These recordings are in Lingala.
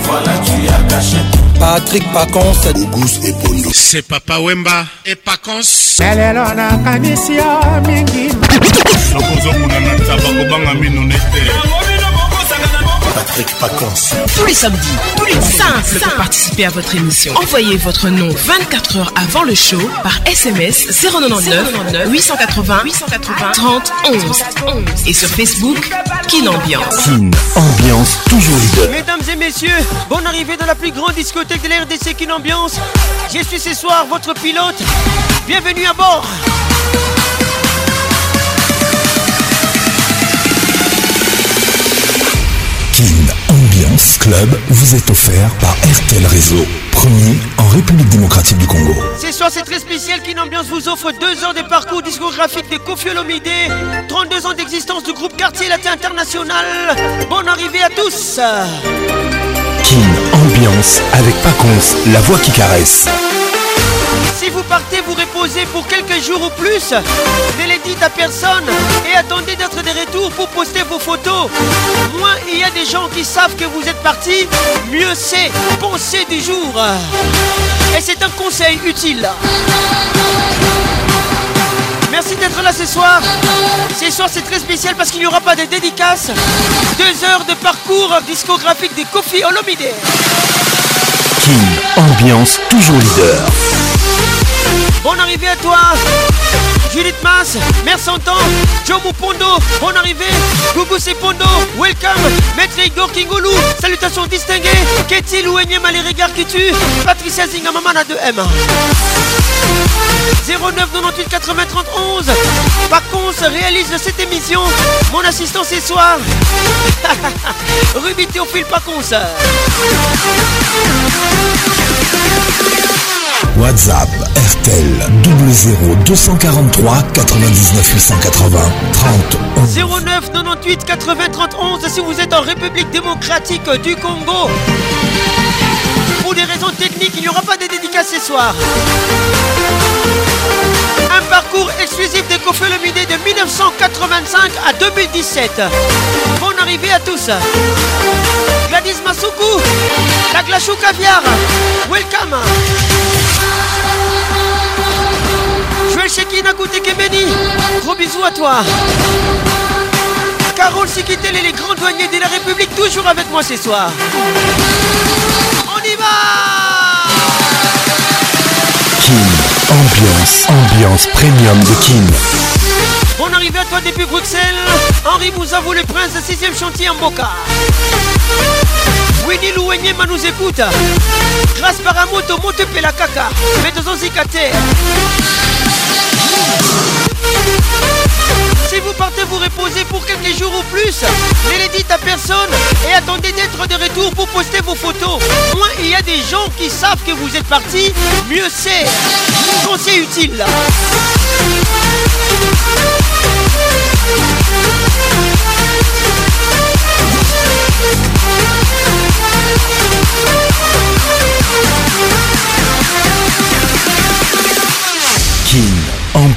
Voilà, tu as caché. Patrick Pacons, Auguste et Pondo. C'est Papa Wemba et Pacons. Lelelo na kanisi ya ah, mingi. Nakozomuna na tabako banga mino nete. Nakozomuna na tabako banga mino nete. Patrick vacances Tous les samedis, plus simple pour participer à votre émission. Envoyez votre nom 24 heures avant le show par SMS 099 880 880 30 11 et sur Facebook Kin Ambiance. Ambiance toujours Mesdames et messieurs, bonne arrivée dans la plus grande discothèque de l'RDC RDC Ambiance. Je suis ce soir votre pilote. Bienvenue à bord. Club vous est offert par RTL Réseau, premier en République démocratique du Congo. C'est soir, c'est très spécial Ambiance vous offre deux ans de parcours discographiques des Kofi 32 ans d'existence du groupe Quartier Latin International. Bonne arrivée à tous. Kin Ambiance avec Paconce, la voix qui caresse. Si vous partez vous reposez pour quelques jours ou plus, ne les dites à personne et attendez d'être des retours pour poster vos photos. Moins il y a des gens qui savent que vous êtes parti, mieux c'est. Pensez du jour. Et c'est un conseil utile. Merci d'être là ce soir. Ce soir c'est très spécial parce qu'il n'y aura pas de dédicaces. Deux heures de parcours discographique des Kofi Olomide. King, ambiance toujours leader on arrivée à toi. Judith Mas, Mère temps, Jomu Pondo, on arrivée Gougou Pondo, welcome. Maître Igor Kingoulou, salutations distinguées. Qu'est-il ou les regards qui tuent Patricia Zingamamana de M. 09 98 80 31 Par contre, réalise cette émission. Mon assistant ce soir. Ruby Théophile Pacons. WhatsApp RTL 00 243 99 880 30 09 98 80 31 si vous êtes en République démocratique du Congo. Pour des raisons techniques, il n'y aura pas de dédicace ce soir. Un parcours exclusif des le Midé de 1985 à 2017. Bonne arrivée à tous. Gladys Masuku, la Glachou Caviar, welcome. Joël Shekina Kemeni, gros bisous à toi. Carole et les grands douaniers de la République, toujours avec moi ce soir. Kim, ambiance, ambiance premium de Kim. On arrive à toi depuis Bruxelles. Henri vous vous le prince, 6 sixième chantier en Boca. Winnie Louenyema nous écoute. Grâce par un moto, la caca, Mettons-en terre si vous partez vous reposer pour quelques jours ou plus. Ne les dites à personne et attendez d'être de retour pour poster vos photos. Moins il y a des gens qui savent que vous êtes parti, mieux c'est. Conseil utile.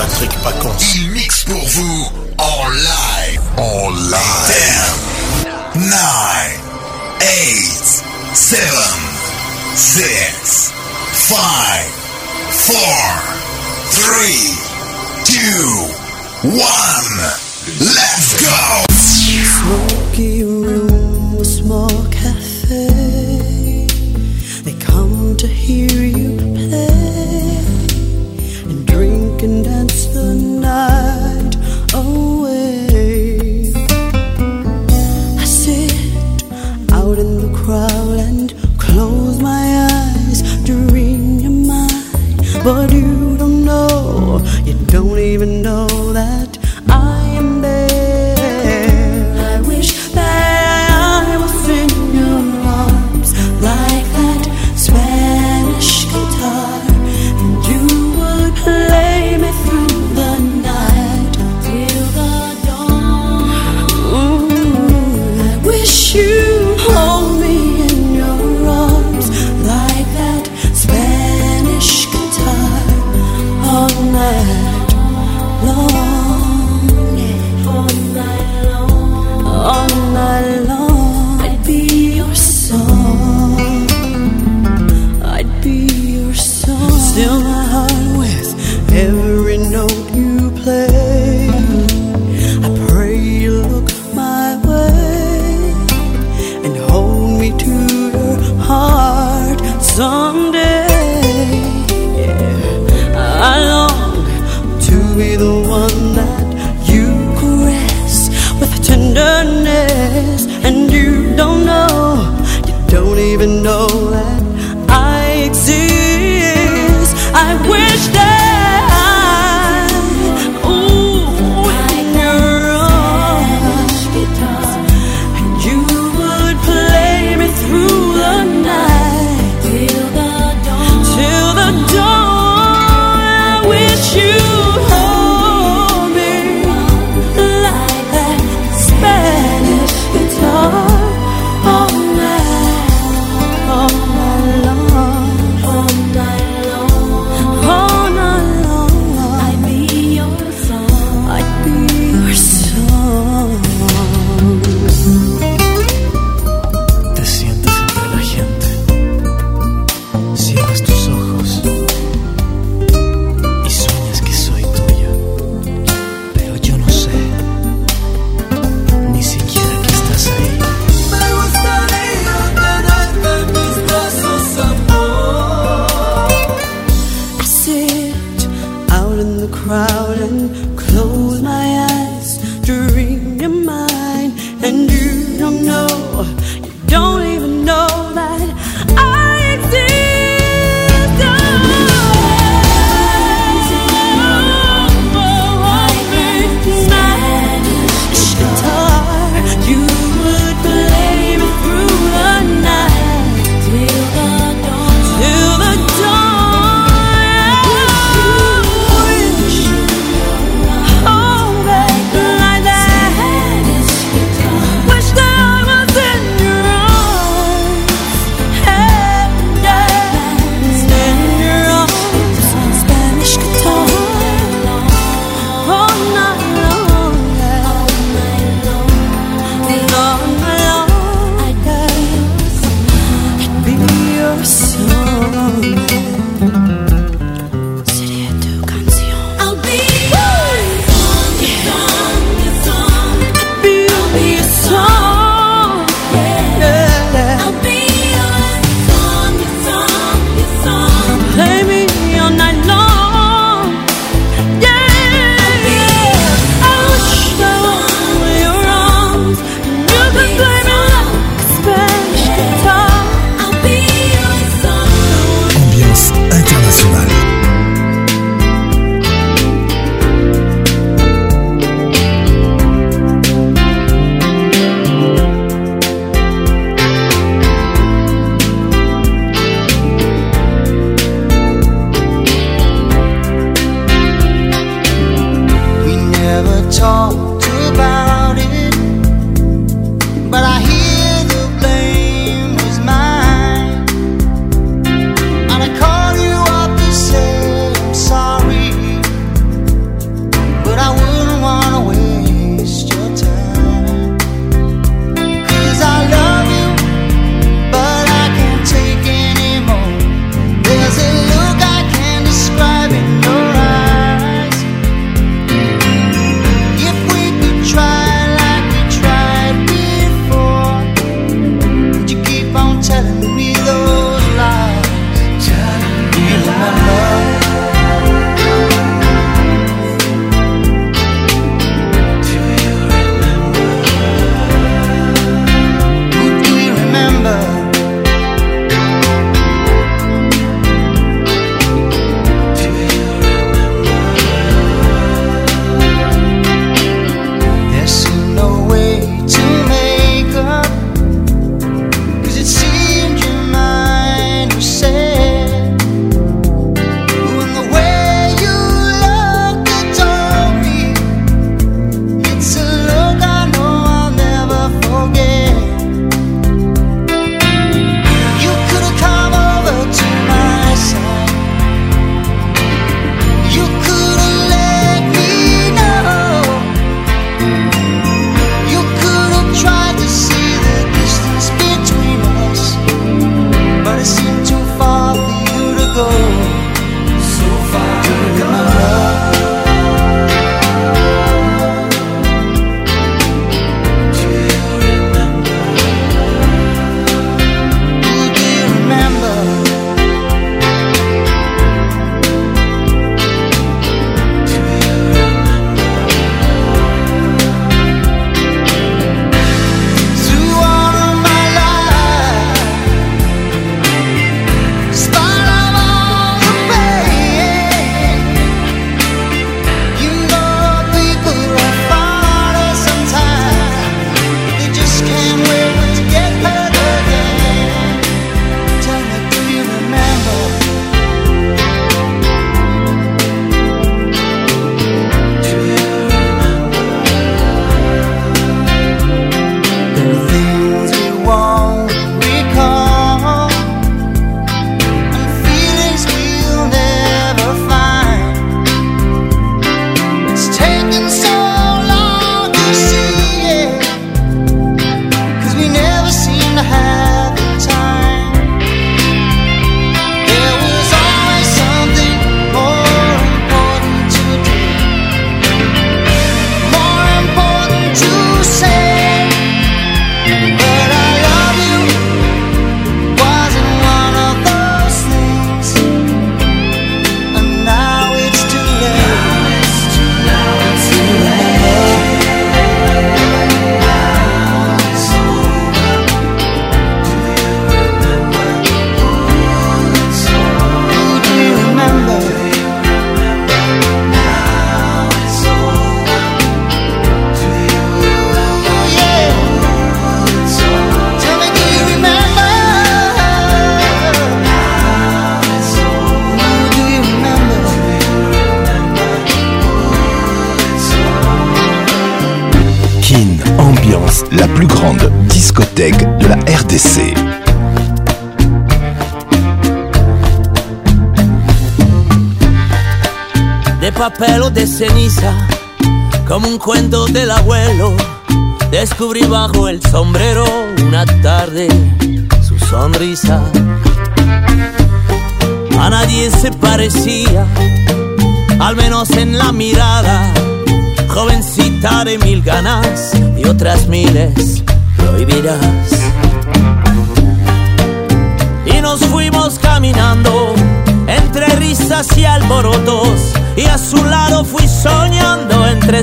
Patrick Pacons. Il mixe pour vous en live. En live. 10, 9, 8, 7, 6, 5, 4, 3, 2, 1. Let's go! Smoky room, small cafe. They come to hear hide away. I sit out in the crowd and close my eyes, dream your mind, but you.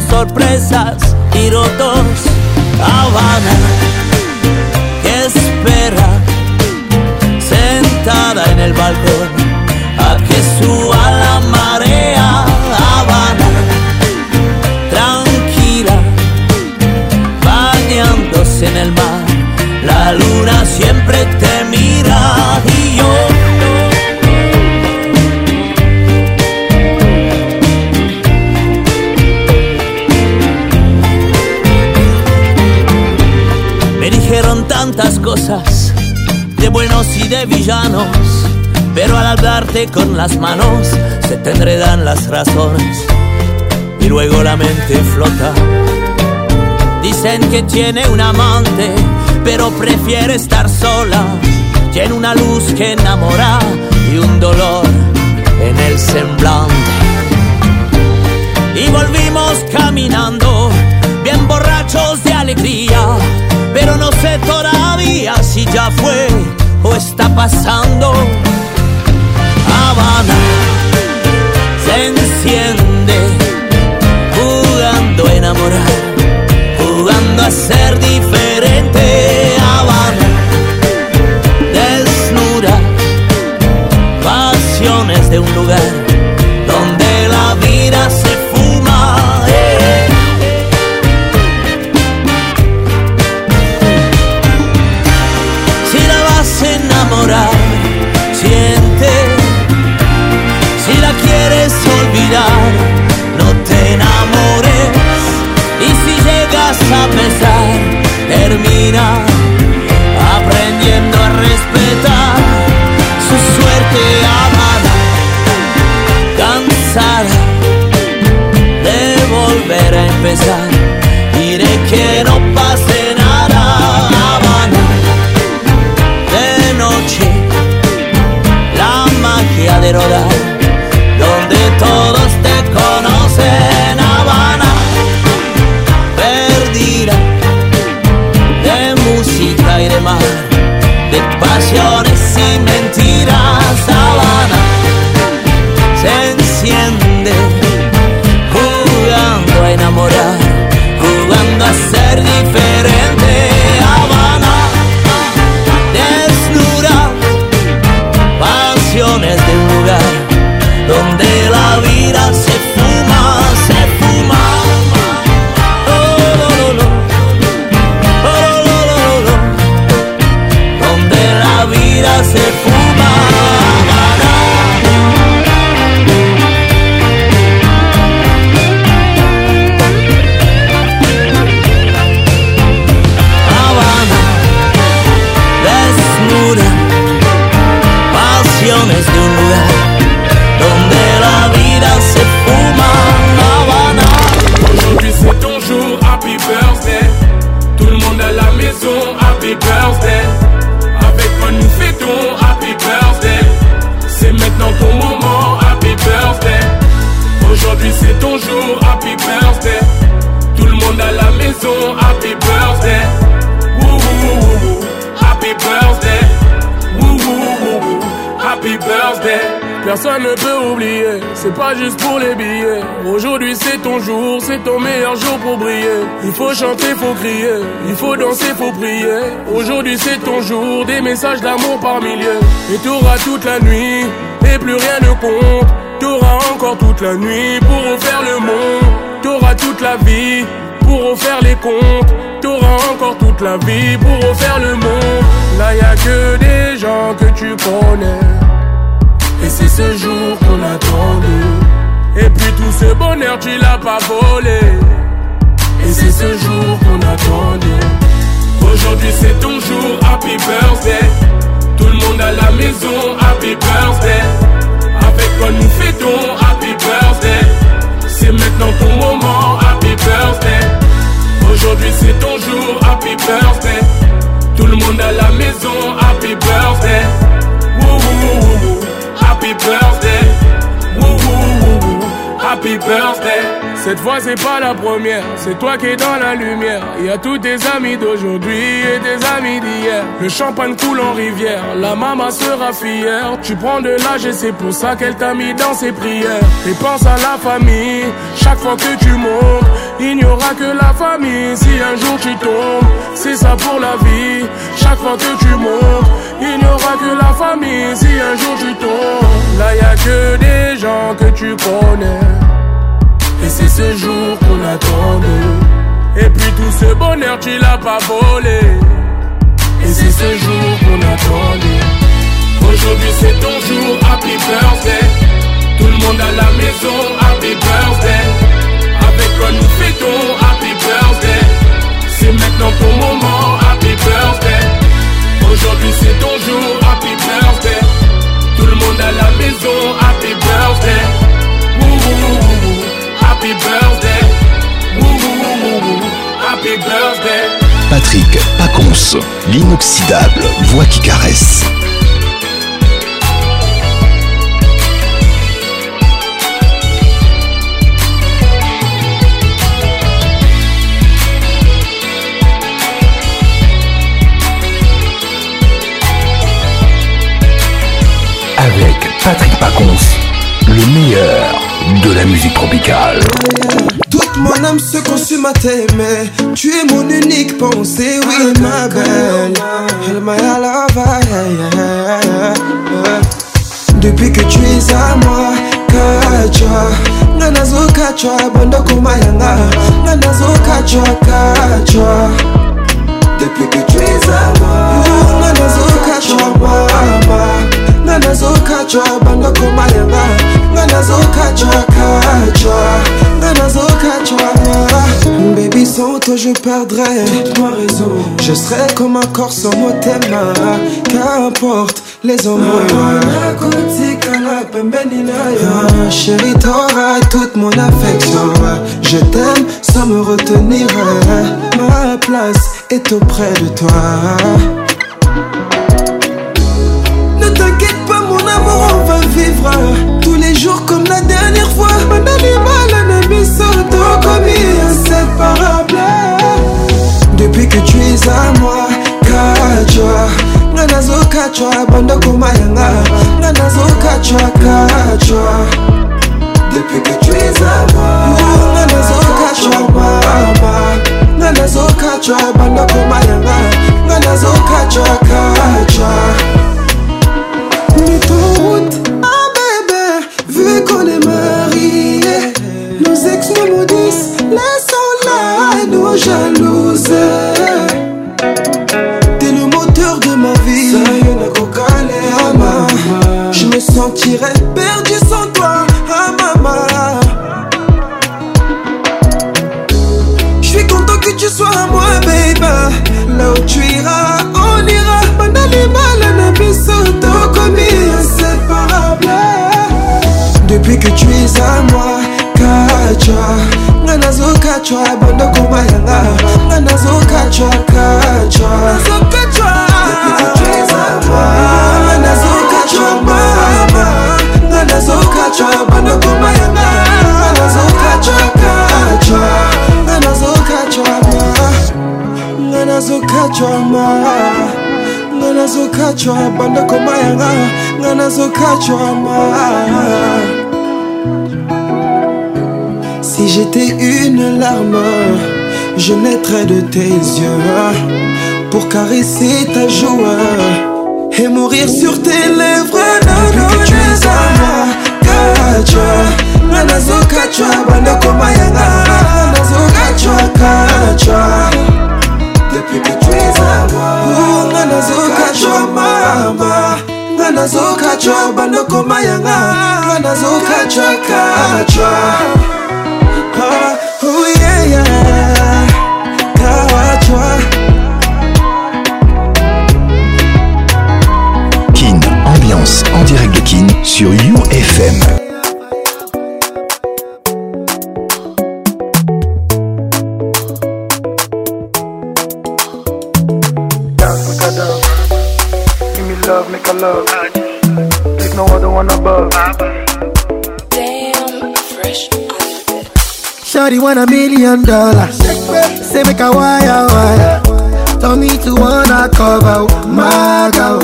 sorpresas y dos. pero al hablarte con las manos se te enredan las razones y luego la mente flota. Dicen que tiene un amante, pero prefiere estar sola. Tiene una luz que enamora y un dolor en el semblante. Y volvimos caminando, bien borrachos de alegría, pero no sé todavía si ya fue o está pasando. Habana se enciende jugando a enamorar, jugando a ser diferente. pero la happy birthday Tout le monde à la maison, happy birthday Avec moi nous fêtons, happy birthday C'est maintenant ton moment, happy birthday Aujourd'hui c'est ton jour, happy birthday Tout le monde à la maison, happy birthday Personne ne peut oublier, c'est pas juste pour les billets. Aujourd'hui c'est ton jour, c'est ton meilleur jour pour briller. Il faut chanter, faut crier, il faut danser, faut prier. Aujourd'hui c'est ton jour, des messages d'amour par milliers. Et t'auras toute la nuit, et plus rien ne compte. T'auras encore toute la nuit pour offrir le monde. T'auras toute la vie pour refaire les comptes. T'auras encore toute la vie pour refaire le monde. Là y a que des gens que tu connais et c'est ce jour qu'on attendait. Et puis tout ce bonheur, tu l'as pas volé. Et c'est ce jour qu'on attendait. Aujourd'hui, c'est ton jour, happy birthday. Tout le monde à la maison, happy birthday. Avec quoi nous fêtons, happy birthday. C'est maintenant ton moment, happy birthday. Aujourd'hui, c'est ton jour, happy birthday. Tout le monde à la maison, happy birthday. Happy birthday. Woo woo woo woo. Happy birthday. Cette fois c'est pas la première, c'est toi qui es dans la lumière. Y a tous tes amis d'aujourd'hui et tes amis d'hier. Le champagne coule en rivière, la maman sera fière. Tu prends de l'âge et c'est pour ça qu'elle t'a mis dans ses prières. Et pense à la famille, chaque fois que tu montes, il n'y aura que la famille. Si un jour tu tombes, c'est ça pour la vie. Chaque fois que tu montes, il n'y aura que la famille. Si un jour tu tombes, là y a que des gens que tu connais. Et c'est ce jour qu'on attendait Et puis tout ce bonheur tu l'as pas volé Et c'est ce jour qu'on attendait Aujourd'hui c'est ton jour, happy birthday Tout le monde à la maison, happy birthday Avec quoi nous fêtons, happy birthday C'est maintenant ton moment, happy birthday Aujourd'hui c'est ton jour, happy birthday Tout le monde à la maison, happy birthday Ouh, Patrick Pacons, l'inoxydable voix qui caresse. Avec Patrick Paconce, le meilleur de la musique tropicale. Toute mon âme se consume à t'aimer. Tu es mon unique pensée, oui, ma belle. Depuis que tu es à moi, kacha. Nanazo kacha, banda kumayanga. Nanazo kacha, kacha. Depuis que tu es à moi, nanazo kacha, mama. Nanazo Baby sans toi je perdrais Toute raison Je serai comme un corps sans mot Qu'importe les hommes ah, ah, Chérie t'auras toute mon affection Je t'aime sans me retenir Ma place est auprès de toi Ne t'inquiète pas mon amour on va vivre jour comme la dernière fois bandami bala na biso tokomi inséparable depuis que tu es à moi kacwa nga nazokacwa bandokoma yanga nga nazokacwa kacwa depuis que tu es à moi nga nazokacwa mama nga nazokacwa bandokoma yanga nga nazokacwa kacwa sentirais perdu sans toi, ah mama. Je suis content que tu sois à moi, baby. Là où tu iras, on ira. Manalima, Sans nabisoto, commis inseparable. Depuis que tu es à moi, kachwa. Nga nazo kachwa, bando kumayanga. Nga nazo kachwa, kachwa. kuacha bado kumayana anazokachakacha anazokachama anazokachama anazokachwa bado kumayana anazokachama Si j'étais une larme, je naîtrais de tes yeux pour caresser ta joie et mourir sur tes lèvres. Non, non, que tu es banazokacwa bandoko mayanga banazokacwaka acwa oh yeah, Kin, ambiance en direct de Kin sur UFM. Shawty want a million dollars. Say make a wire wire. Tell oh, oh. me to wanna cover my girl.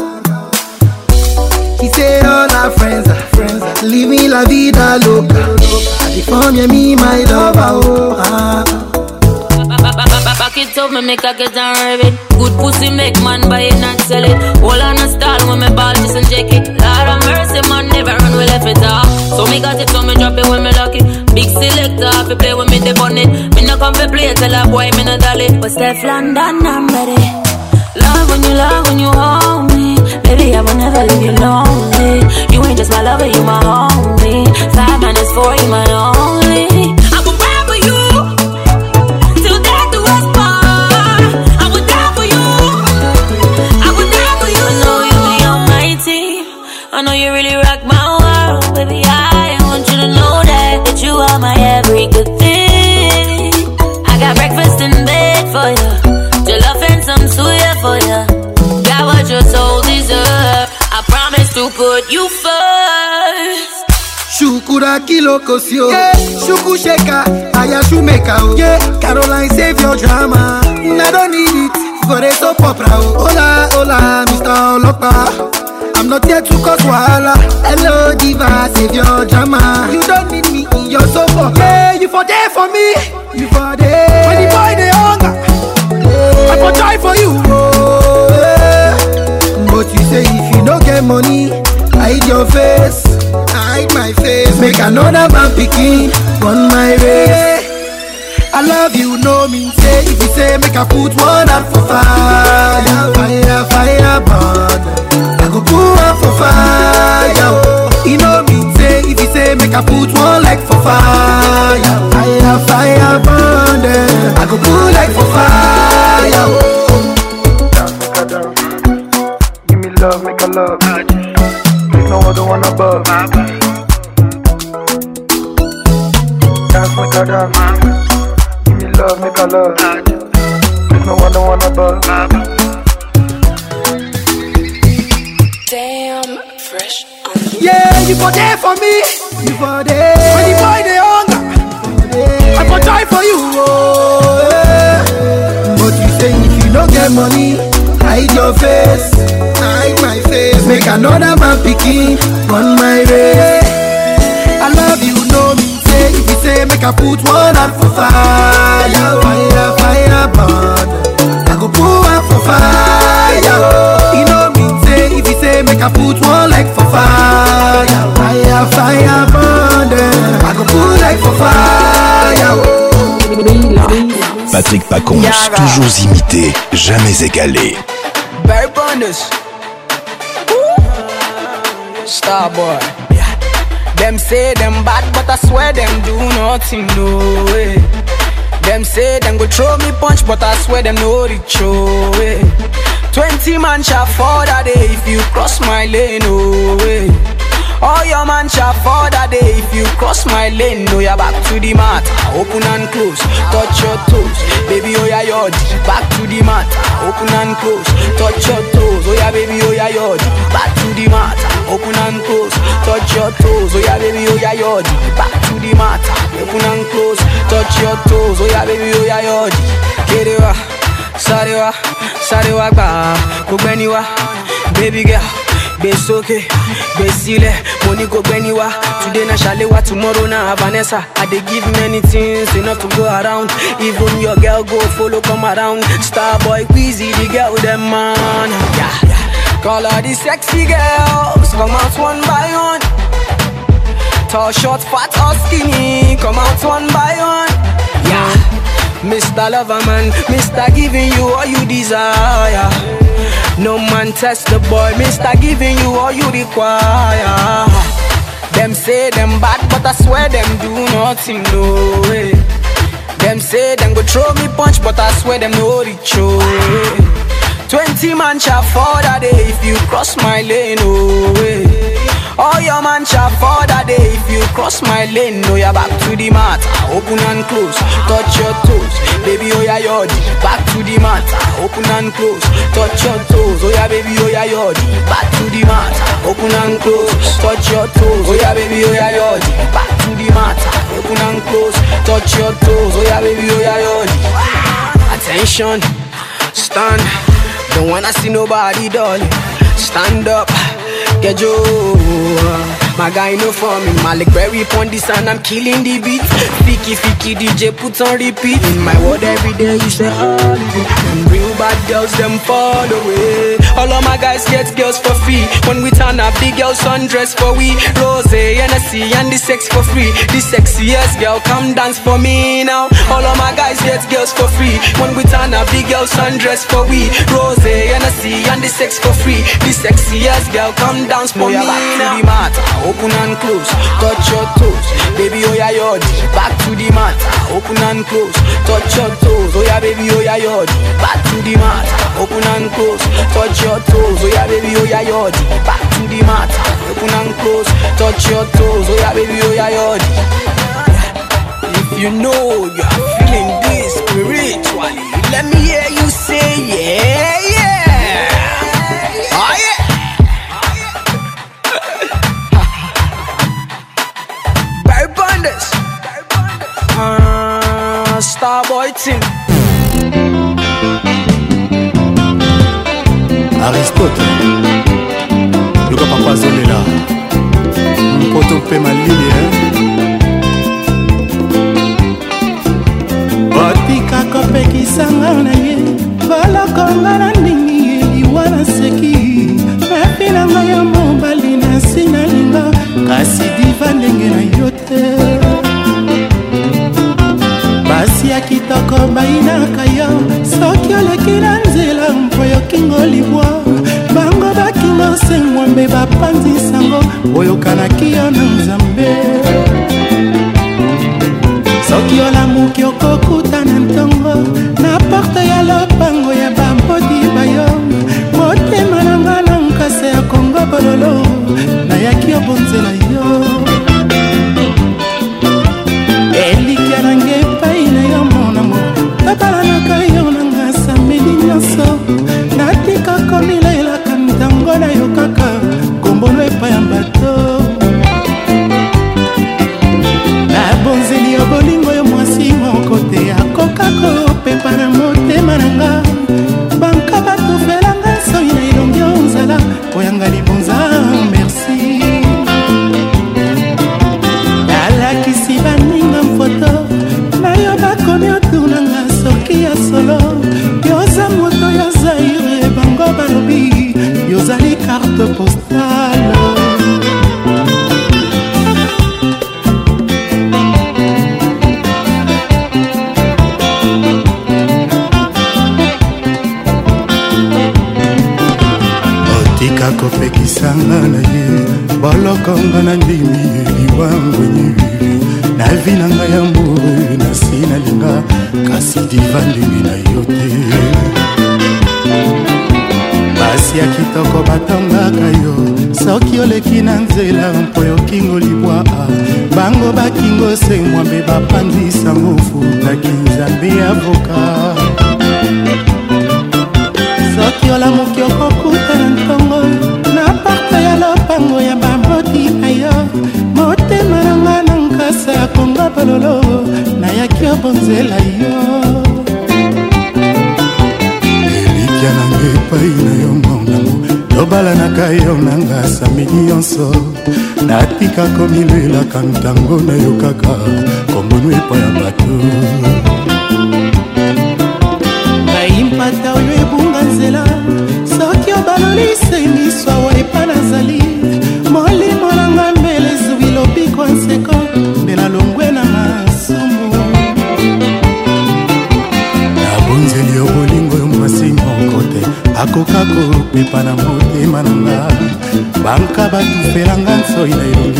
He said all our friends are friends. Living la vida loca. California me my lover. Oh, ah. Back it up, me make a get and rev it Good pussy make man buy it and sell it All on a stall when me ball just and jack it Lord of mercy man never run we left it off So me got it so me drop it when me lock it Selector, if you play with me, the bonnet. Me no come for play, tell a boy, me no dolly. But Steph London, I'm ready. Love when you love, when you hold me. Baby, I will never leave you lonely. You ain't just my lover, you my homie. Five minus four, you my only. suraki lokosi o yeah. shuku sheka ayashumeka o yeah. caroline save your drama na don need it gore so popra o hola hola mr ọlọpàá. I'm not here to cause wahala. Hello, diva, save your drama. You don't need me in your sofa. Yeah, you for there for me. You for there. When the boy they hunger, yeah. I for die for you. Oh, yeah. But you say if you don't get money, hide your face. hide my face. Make another man picking on my way. I love you, no mean say. If you say, make a put one out for fire, fire, fire burn. I go put one for fire. You know mean say. If you say, make a put one leg for fire, fire, fire burn. I go put leg for fire. Give me love, make a love no other one above. Dance, make I dance. Give me love, make I love. There's no other one above. Damn, fresh. Yeah, you for there for me. You for there. When you boy they hunger, I for joy for you. Oh, yeah. But you say if you don't get money. hide your face hide my face make another man pikin on my way. i love you know me say if you say make i put one hand for fire fire fire burn i go put one for fire you know me say if you say make i put one like for fire fire fire burn i go put like for fire. Patrick Pacons, toujours imité, jamais égalé. Barry Burners. Starboy. Yeah. Them say them bad, but I swear them do nothing, no way. Them say them go throw me punch, but I swear them no reach, oh, Twenty man shall fall that day if you cross my lane, no way. All your man shall for that day If you cross my lane, no, you're back to the mat Open and close, touch your toes Baby, oh yeah, yod, back to the mat Open and close, touch your toes Oh yeah, baby, oh yeah, yod, back to the mat Open and close, touch your toes Oh yeah, baby, oh yeah, yod, back to the mat Open and close, touch your toes Oh yeah, baby, oh yeah, yod Get it wa, sorry wa, sorry wa, ba, baby girl gbèsókè gbèsílẹ̀ mo ní kò gbẹ́ni wá today na ṣàléwá tomorrow na Vanessa I dey give many things enough to go around even your girl go follow come around star boy see the girl dem man. yeah. Call all the sexy girls come out one by one. Tall, short, fat or skinny come out one by one. Yeah. Mr. Loverman, Mr. Giving you all you desire. No man test the boy, Mister giving you all you require. Them say them bad, but I swear them do nothing, no way. Them say them go throw me punch, but I swear them no reach, oh. Twenty man shall fall that day if you cross my lane, no way. All your man chop for that day If you cross my lane, no you're back to the mat Open and close, touch your toes Baby, oh yeah, yodi, back to the mat Open and close, touch your toes Oh yeah, baby, oh yeah, yodi, back to the mat Open and close, touch your toes Oh yeah, baby, oh yeah, yodi, back to the mat Open and close, touch your toes Oh yeah, baby, oh yeah, yodi Attention, stand Don't wanna see nobody, darling Stand up, get you. My guy no me. Malik Berry upon the sand, I'm killing the beat. Fiki Fiki DJ put on repeat. In my world every day, you say, oh, them real bad girls, them fall away. All of my guys get girls for free. When we turn up, the girls undress for we. Rose, Hennessy, and the sex for free. The sexiest girl, come dance for me now. All of my guys get girls for free. When we turn up, the girls undress for we. Rose, Hennessy, and the sex for free. The sexiest girl, come dance for me now. the matter, open and close, touch your toes. Baby, oh yeah, yod. Back to the matter, open and close, touch your toes. Oh yeah, baby, oh yeah, yod. Back to the matter, open and close, touch your toes, oh yeah baby, oh yeah yodi. Back to the mat, open and close. Touch your toes, oh yeah baby, oh yeah yodi. If you know you're feeling this spiritually, let me hear you say yeah, yeah. Oh Barry Bonders, uh, ah, Starboy Team. aristote luka papa azolela mpoto mpe malili otika kopekisanga na ye balokonga na ndingi ye liwa na seki mapinanga ya mobali na nsi na linga kasi diva ndenge na yo te mwasi ya kitoko bayinaka yo soki oleki na nzela mpo yokingo libwa bango bakingo sengwambe bapanzisango oyokanaki yo na nzambe soki olamuki okokutana ntongo na porte ya lopango ya bampoti bayo motema na nga na nkasa ya kongo bololo nayaki obonzela yo kaka milelaka ntango nayokaka kombonu epai ya bato nayimpata oyo ebunga nzela soki obalolisengiso awa epa nazali molimo nanga mbele ezwi lobiko nseko mbela longwe na masumu nabonzeli yo bolingo yo mwasi moko te akoka kopepa na motema na nga banka batufelanga nsoi na elongi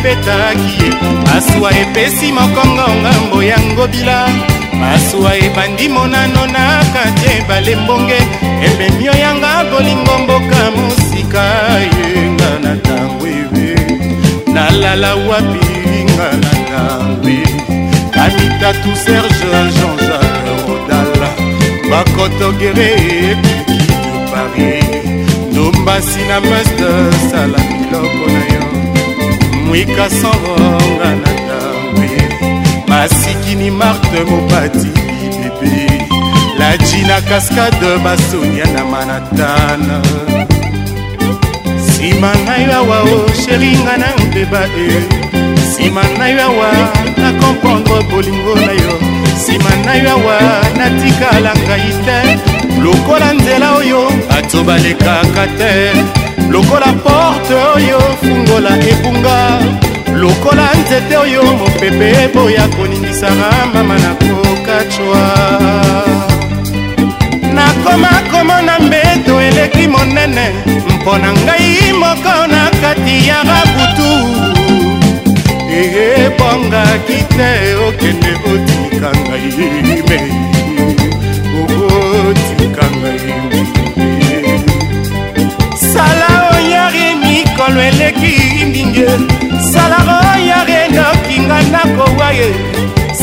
ebetaki ye masuwa epesi mokongo ngambo ya ngobila masuwa ebandi monano na kati ebale mbonge ememi oyanga bolingo mboka mosika yenga na ntango ebe nalala wapi nga na ntango ebe kamitatu serge jean-jacques rodala bakotogere ekiki de paris ndombasi na master sala biloko na mwika sangonga na ntango masikini marte mopati bibebe lajina kaskade basonia na manatana nsima ngai awa o oh, sheringa na mbeba e eh. nsima ngai awa na komprendre bolingo na yo nsima ngai awa natikala ngai te lokola nzela oyo bato balekaka te lokola porte oyo fungola ebunga lokola nzete oyo mopepe eboya koningisanga mama na kokacwa nakoma komona mbeto eleki monene mpo na ngai moko na kati ya rabutu ebongaki te okende otika ngai me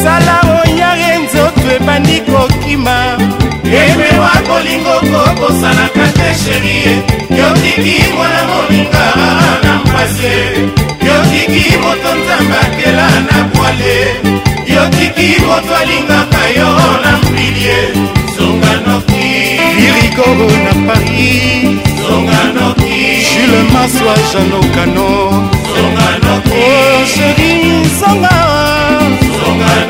sala oyare nzoto ebandi kokima epewa kolingo kokosanaka te sherie yotiki mwana moninga na mpase yotiki moto nzambakela na bwale yotiki moto alingaka yo na mpilie zonganoki irikoro na paris zonganoki jule maswa janokano zonganoki oh, sheri zonga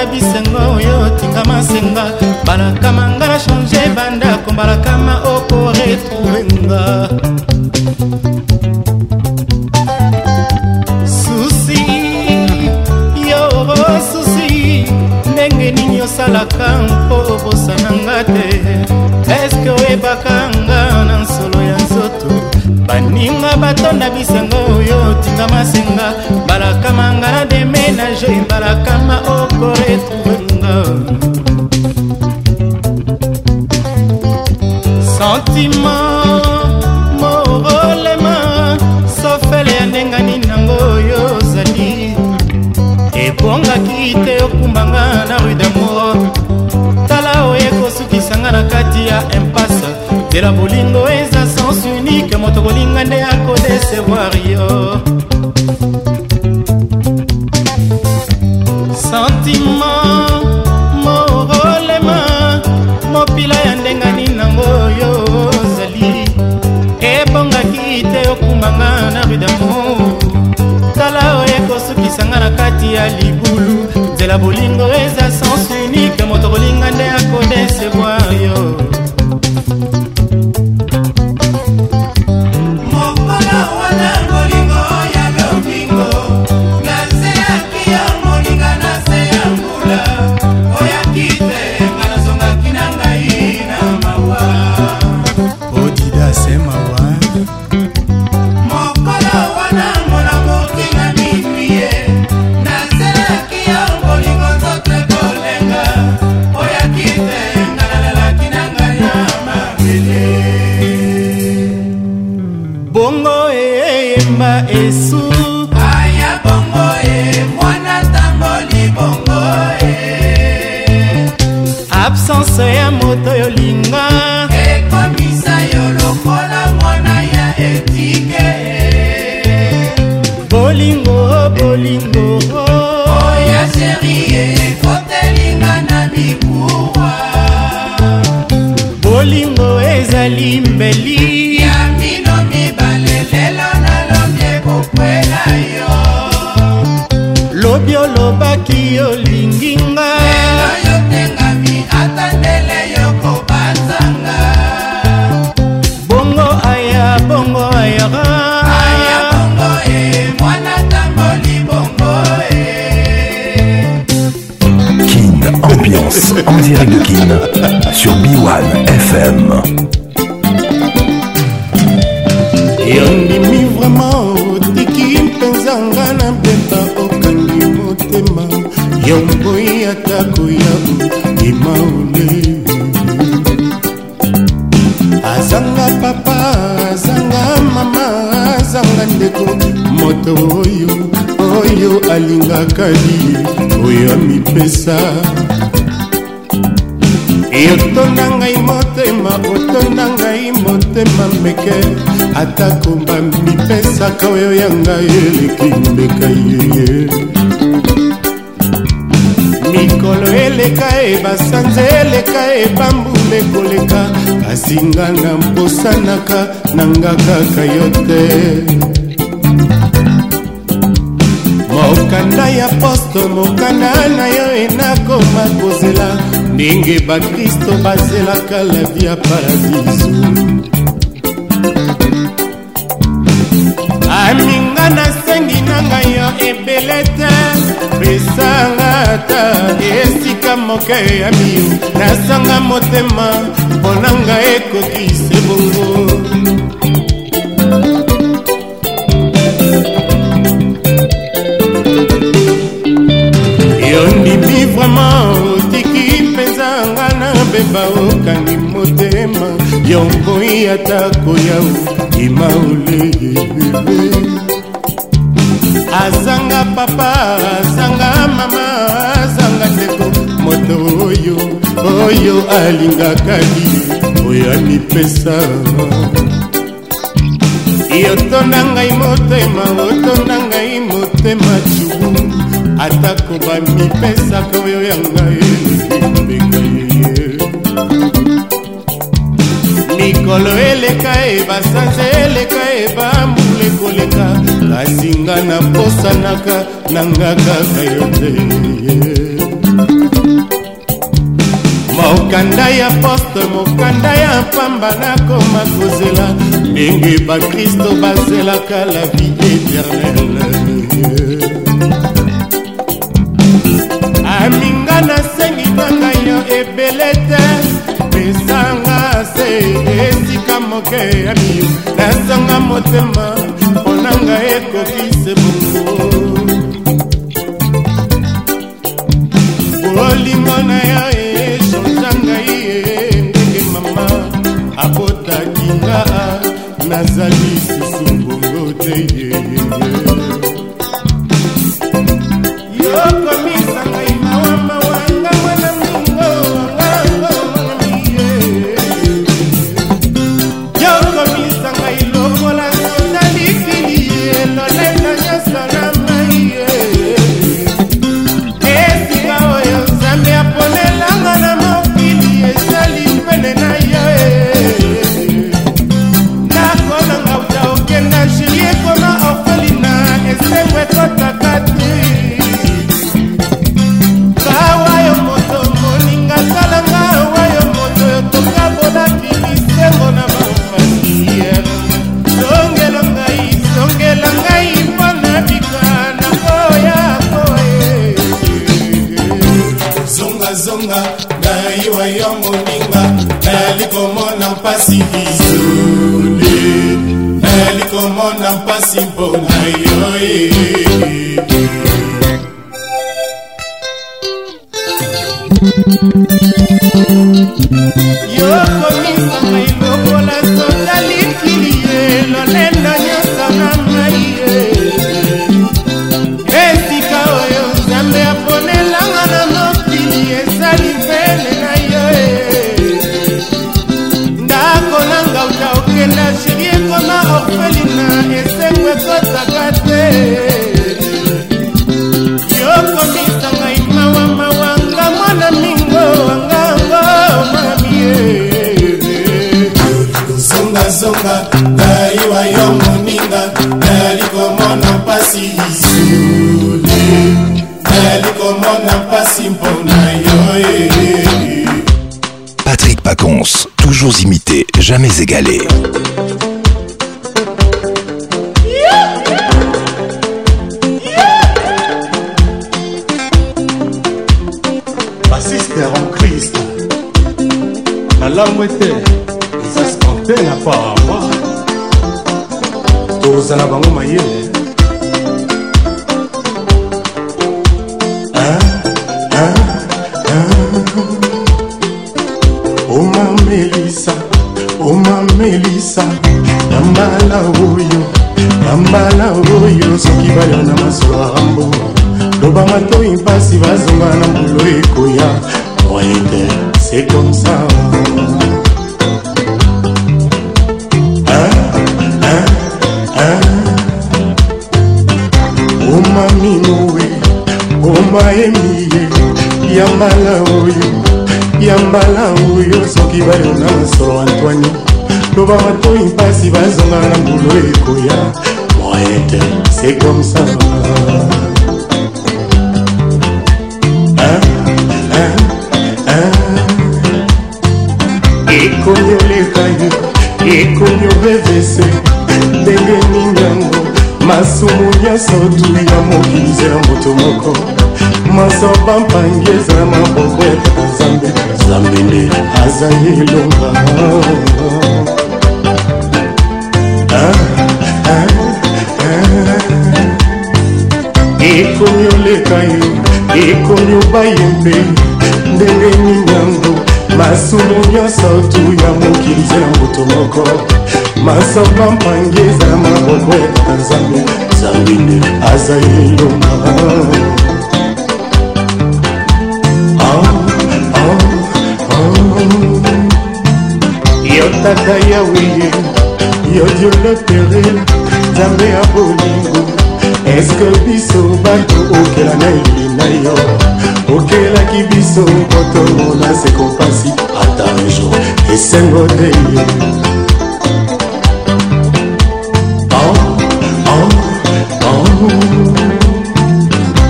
tinga bisengo oyo tinga masenga balakama nga na change bandako balakama okoretrouvenga susi yo oh, susi ndenge nini osalaka mpo obosana nga te eske oyebaka nga ninga batonda bisengo oyo tinga masenga mbalakama nga na deménage mbalakama okoretrouvenga sentiment morolema sofele ya ndengani nango oyo ozali ebongaki te okumbanga na rue d'amour tala oyo ekosukisanga na kati ya impase de la bolingo eza mike moto kolinga nde akodesevoir yo santima morolema mopila ya ndengani nango yo ozali ebongaki te okumbanga na rudamour tala oyo ekosukisanga na kati ya libulu nzela bolingo eza atako mbambi pesaka oyo yanga eleki mbeka ye mikolo eleka e basanza eleka e bambula ekoleka basinga na mposanaka nanga kaka yo te mokanda ya posto mokanda na yo enakoma kozela ndenge bakristo bazelaka la via paradiso baminga nasengi na ngai yo ebele te pesanga ata esika moke ya mio nasanga motema mpona ngai ekoki sebongo yo ndimi vraimen otiki mpenza nga na beba okangi motema yo mboi atako yau ima papa zanga mama zanga ndeko moto oyo oyo alingaka ye oyo amipesa yotonda ngai motema otonda ngai motema cubu atako bamipesaka oyo ya ngai ebeka ye mikolo eleka ebasanze eleka bambula ekoleka kasi nga naposanaka nanga kaka yo te mokanda ya poste mokanda ya pamba nakoma kozela ndenge bakristo bazelaka la vie éternele aminga nasengi na ngai yo ebele te moke ya mio nazanga motema mpona ngai ekoki se bongo bolingo na yo echanga ngai e ndenge mama abotakinga nazali sans égaler. Basiste en Christ, la larme était bampangi ezala na besoin nzambe nzambe nde azali elonga ekomi oleka ye ekomi obayembe ndenge ninyango masumu nyonso tu ya mokili nzela moto moko masamba mpangi ezala maboko ya nzambe nzambe nde azali elonga ah, ah, ah, kaka yawe yo dio leterel nzambe ya bolingo eske biso bato okela na eli na yo okelaki biso kotomona sekompasi ata jour esengo te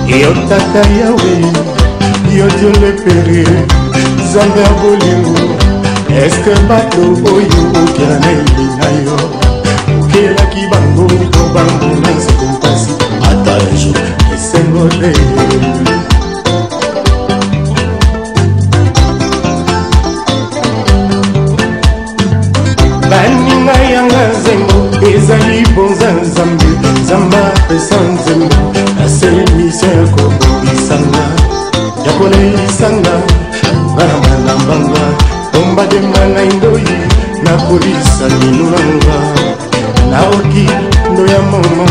ye yo tata yawe yo dio leperel nzambe ya bolingo eske bato oyo okela na elinga yo okelaki bango kobango na nzeko mpasi ata ejo esengole baninga yanga nzembo ezali bonza nzambe nzambe apesa nzembo naseli misio ya kobongisanga ya koleisanga bana manambanga tombadenga na ndoi nakolisa minu nanga naoki ndo ya mama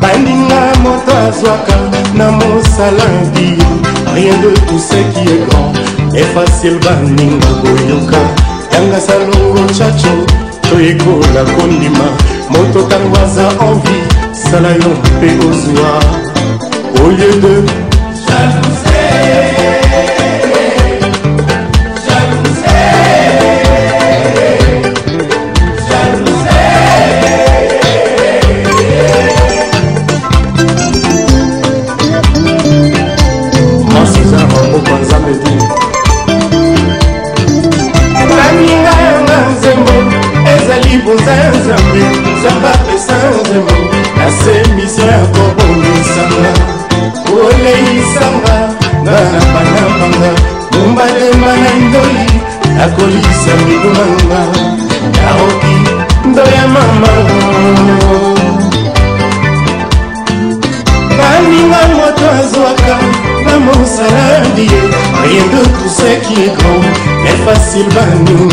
bandinga moto azwaka na mosala di rien de tout ce qui est grand e facile baninga koyoka yanga salongo chacho toyekola kondima moto ntango aza envi sala yo mpe ozwa au lieu de jalousie na milimanga naoki ndo ya mama baninga moto azwaka na mosaladi rien de tout ce qui est grand mais facile baninga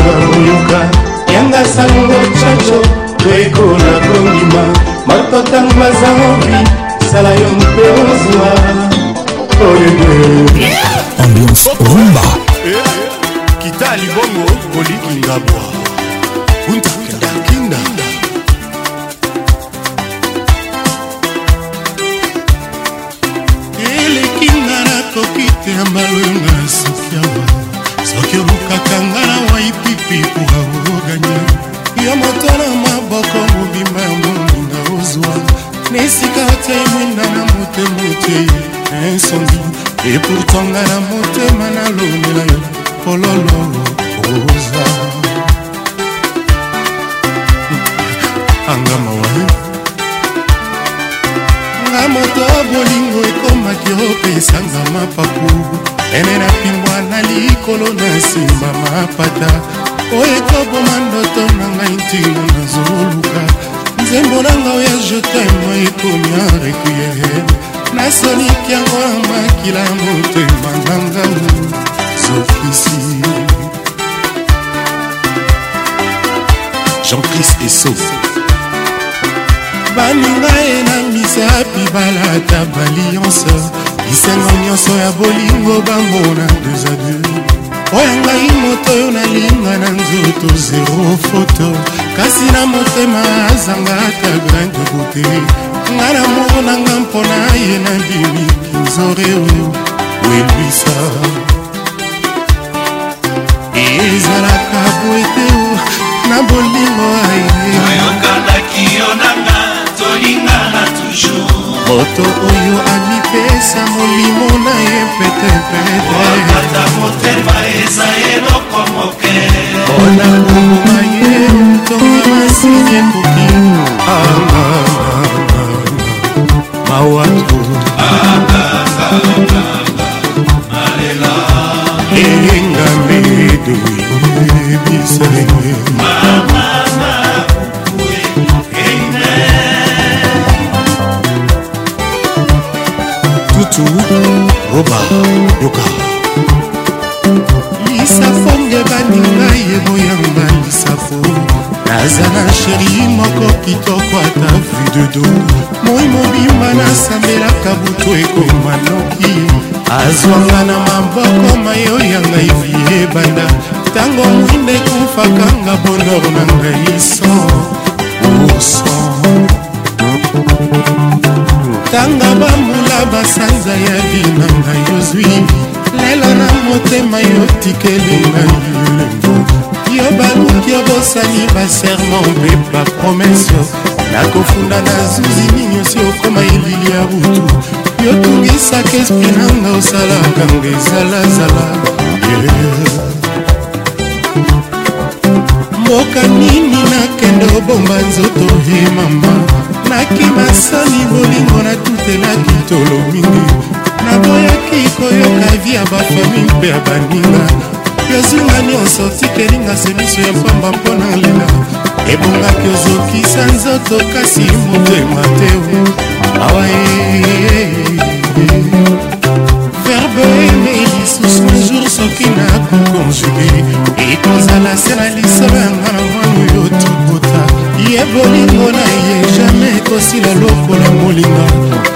lokola molinga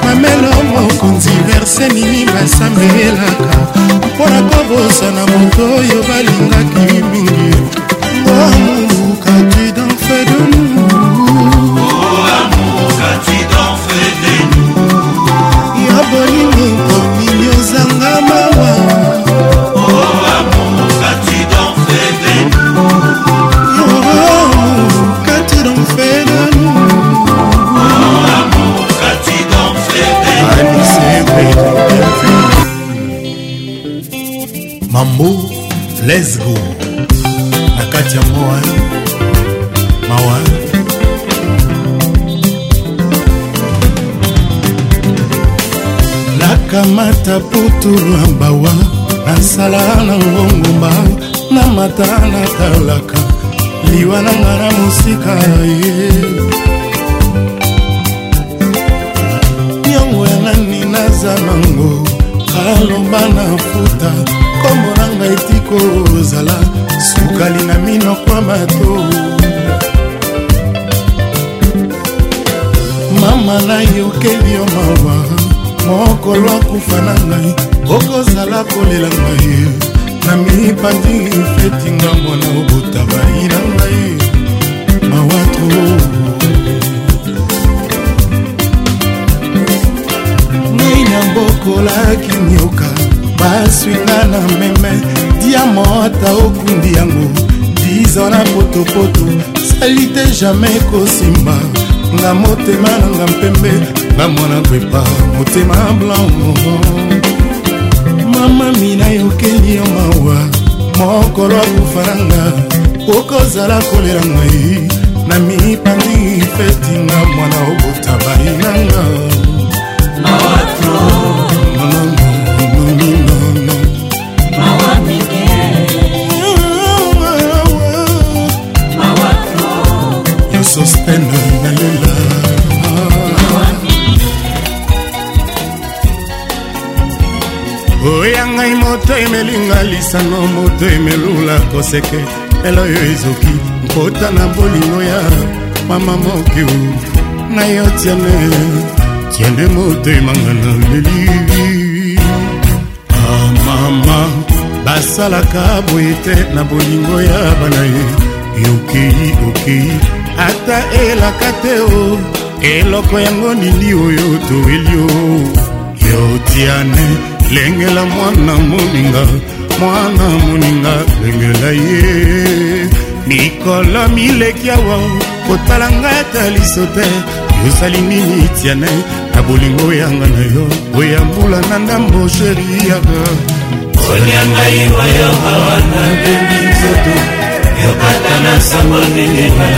mamelo mokonzi verse nini basambelaka mpo na kobosana moto oyo balingaki mingi ngomukaki danfe de mou lesgo na kati ya moa mawa nakamata putulu ya mbawa nasala na ngongomba na mata natalaka liwa na nga na mosika ye nyongo ya nani naza nango aloba na futa kozala sukali na minokwa bato mama nayokeli yo mawa mokolo akufa na ngai okozala kolela ngai na mipandi fetinga mwana obotabai na ngai mawato bokolaki nyoka baswinga na meme ya mota okundi yango diza na potopoto sali te jamai kosimba nga motema nanga mpembe na mwana kwepa motema blanc mama mina yokeli yo mawa mokolo akufananga okozala kolela ngai na mipandi fetinga mwana okotabai nanga pena nalela oya ngai moto emelinga lisano moto emelula koseke elo oyo ezoki nkota na bolingo ya mama mokiu na yo tiane tiande motemanga na leli amama ah, basalaka boye te na bolingo ya bana ye yokei okei okay, okay. ata elaka te o eloko yango nini oyo toyeli o yotiane lengela mwana moninga mwana moninga lengela ye mikolo mileki awa kotala ngai ata liso te yozali nini tiane na bolingo yanga na yo oyambula na ndambo sheri yaka olia ngai oyo awa nabebi nzoto yokata na sango ndingela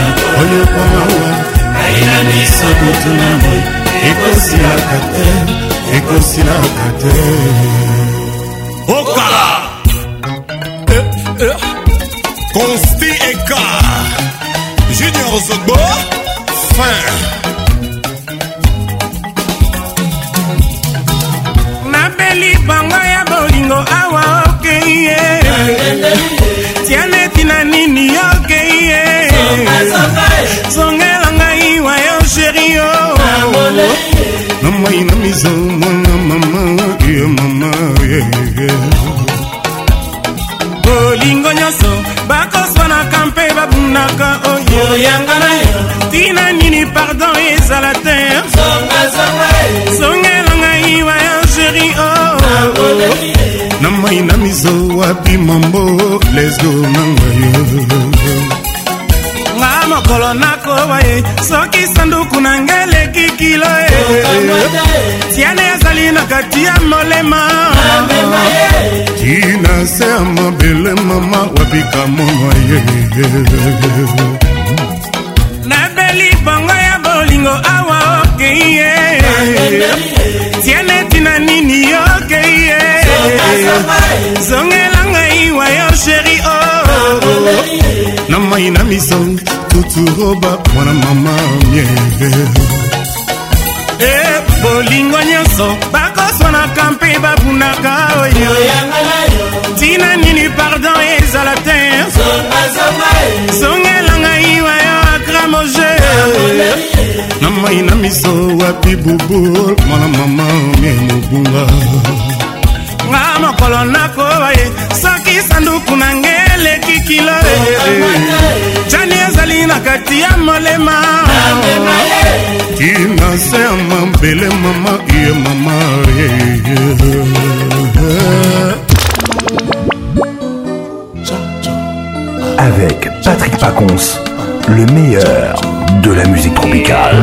oliokomawa aina miso kutu na moi ekosilaka te ekosilaka te okala consti eh, eh, eka junior zogbo fin nabeli bango ya bolingo awa okeye tiane nakomi na nini okeye zongela ngai wayo sherio na mai na mizo mwana mama ye mama bolingo nyonso bakoswanaka mpe babunaka oyoyanga na yo tina nini pardon ezala te zongelanga iwa ya géri o moi na mizo wapi mambo lesgo nanga yo nga mokolo nakoba ye soki sanduku na ngai leki kilo e tiane ezali na kati ya molema tina se ya mabele mama wapika monwa ye nabeli bongo ya bolingo awa okei ye tiane tina nini okei zongela ngai wayor sheri o oh. na mai na mizong tuturoba mwana mama miebe eh, bolingo nyonso bakoswanaka mpe babunaka oyo ntina nini pardon ezala te zongela ngai wayo akramoje na mai na miso wapi bubul mwana mama mie mobunga ata mokolo nakoba ye soki sanduku na nge eleki kilo jani ezali na kati ya molema tina se ya mabele mama ye mama Avec Patrick Pacons, le meilleur de la musique tropicale.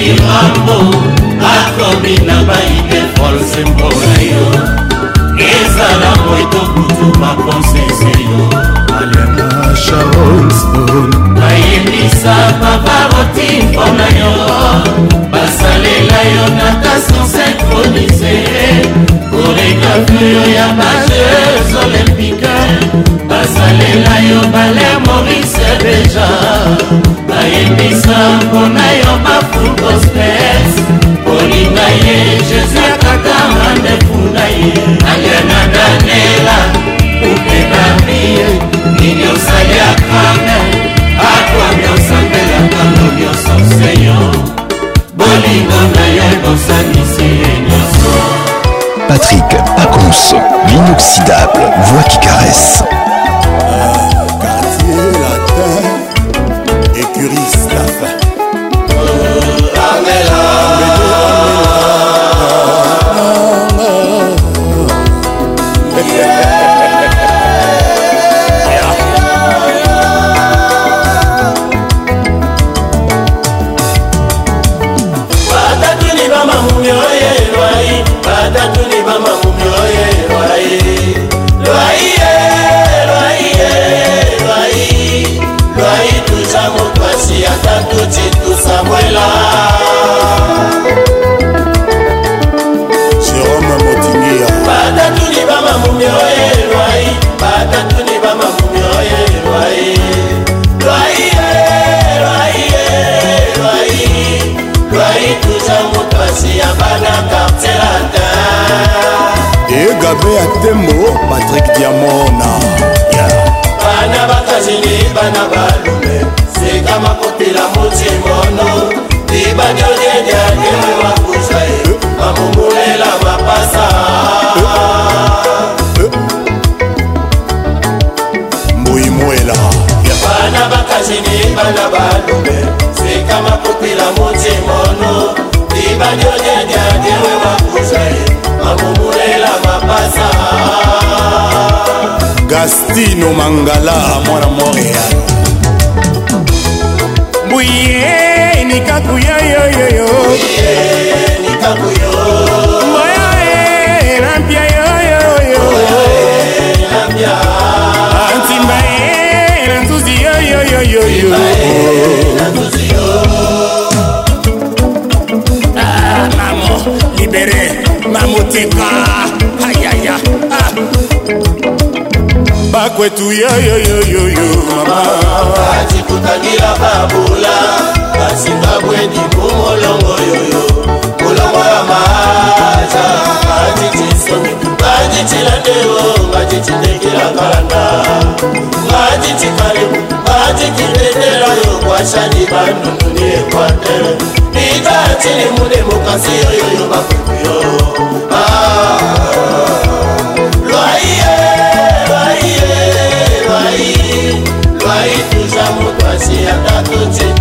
ngai rambo akomi na baide folse mpona yo ezala moito kutu makonsese yo aliana charleston nayebisa paparoti mpona yo basalela yo natation syncronise koregrafio ya bajeuse olympique basalela yo baler maurice bejar nayebisa mpona yo bafull gospels kolinga ye jésus akata randevu na ye aliana danela upe babie nini osaliakame akwami osambelaka lo nyonso seyo bolingo na yo ebosanisi ye nyonso Patrick Pacons, l'inoxydable voix qui caresse. curie staff gabe ya tembo patrik diamona bana bakazini bana balume seka makotela motimono libadiodediademe wakuza ye bamongolela mapasa mbuimwela bana bakazini bana balume seka makotela motimono libadiodediademe wakuza ye bamongolela mapasa gastino mangala mwana montreal mbuye nikakuya yoyoyo mboya eh, elampia yoyoyo eh, antimba na eh, nzuzi yoyoyoyoyo ah, libere mamoteka kwetu yoyoyoyoyo mamaacikutagila babula asingabweni kumolongo yoyo kulongo ya maaca acicisomi acicilandeo acicitekilakanda acicikalemu acikitetela yo kwashali bandunduni ekwatele itacilimune mukasi yoyoyo bakuku yo sí àtàkùn ti.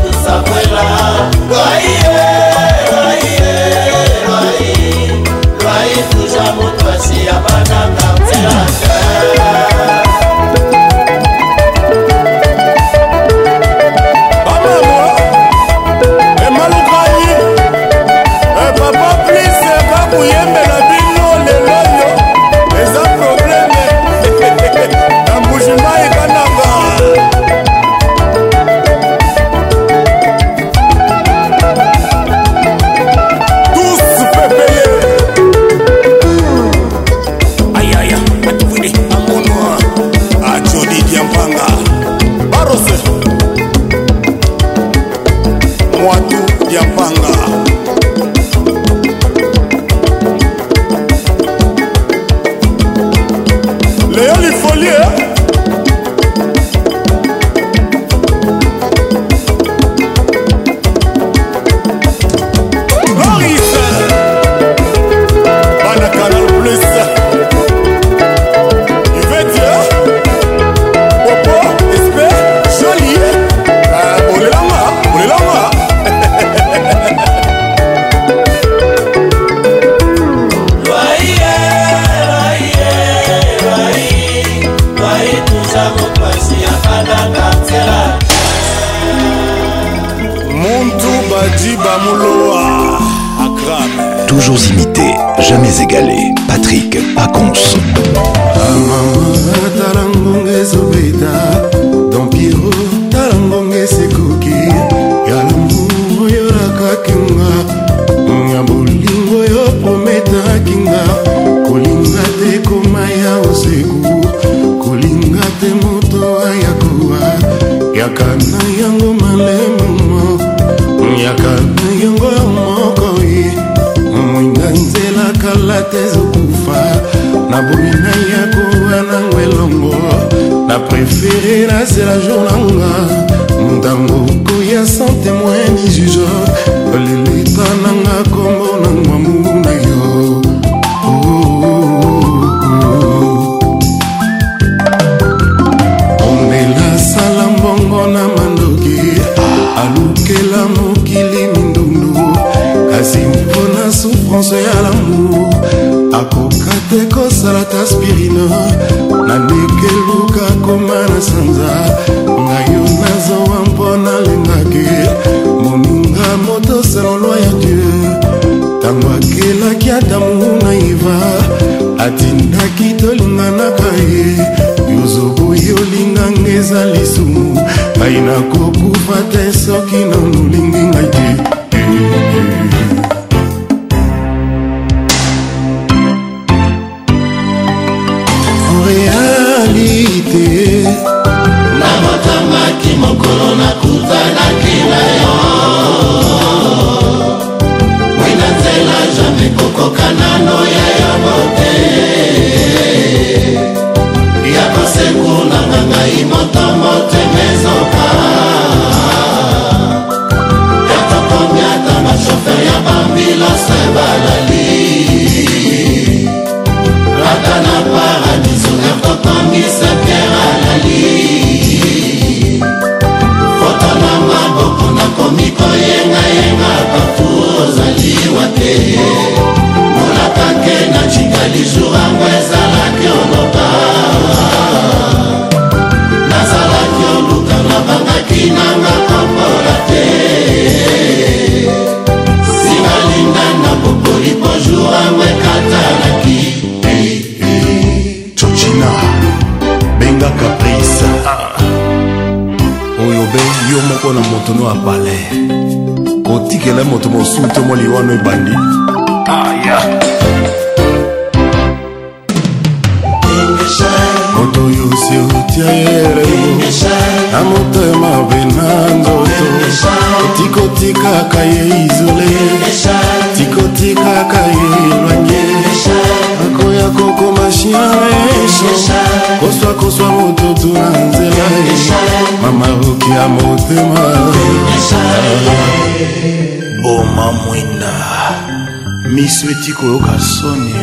koyoka soni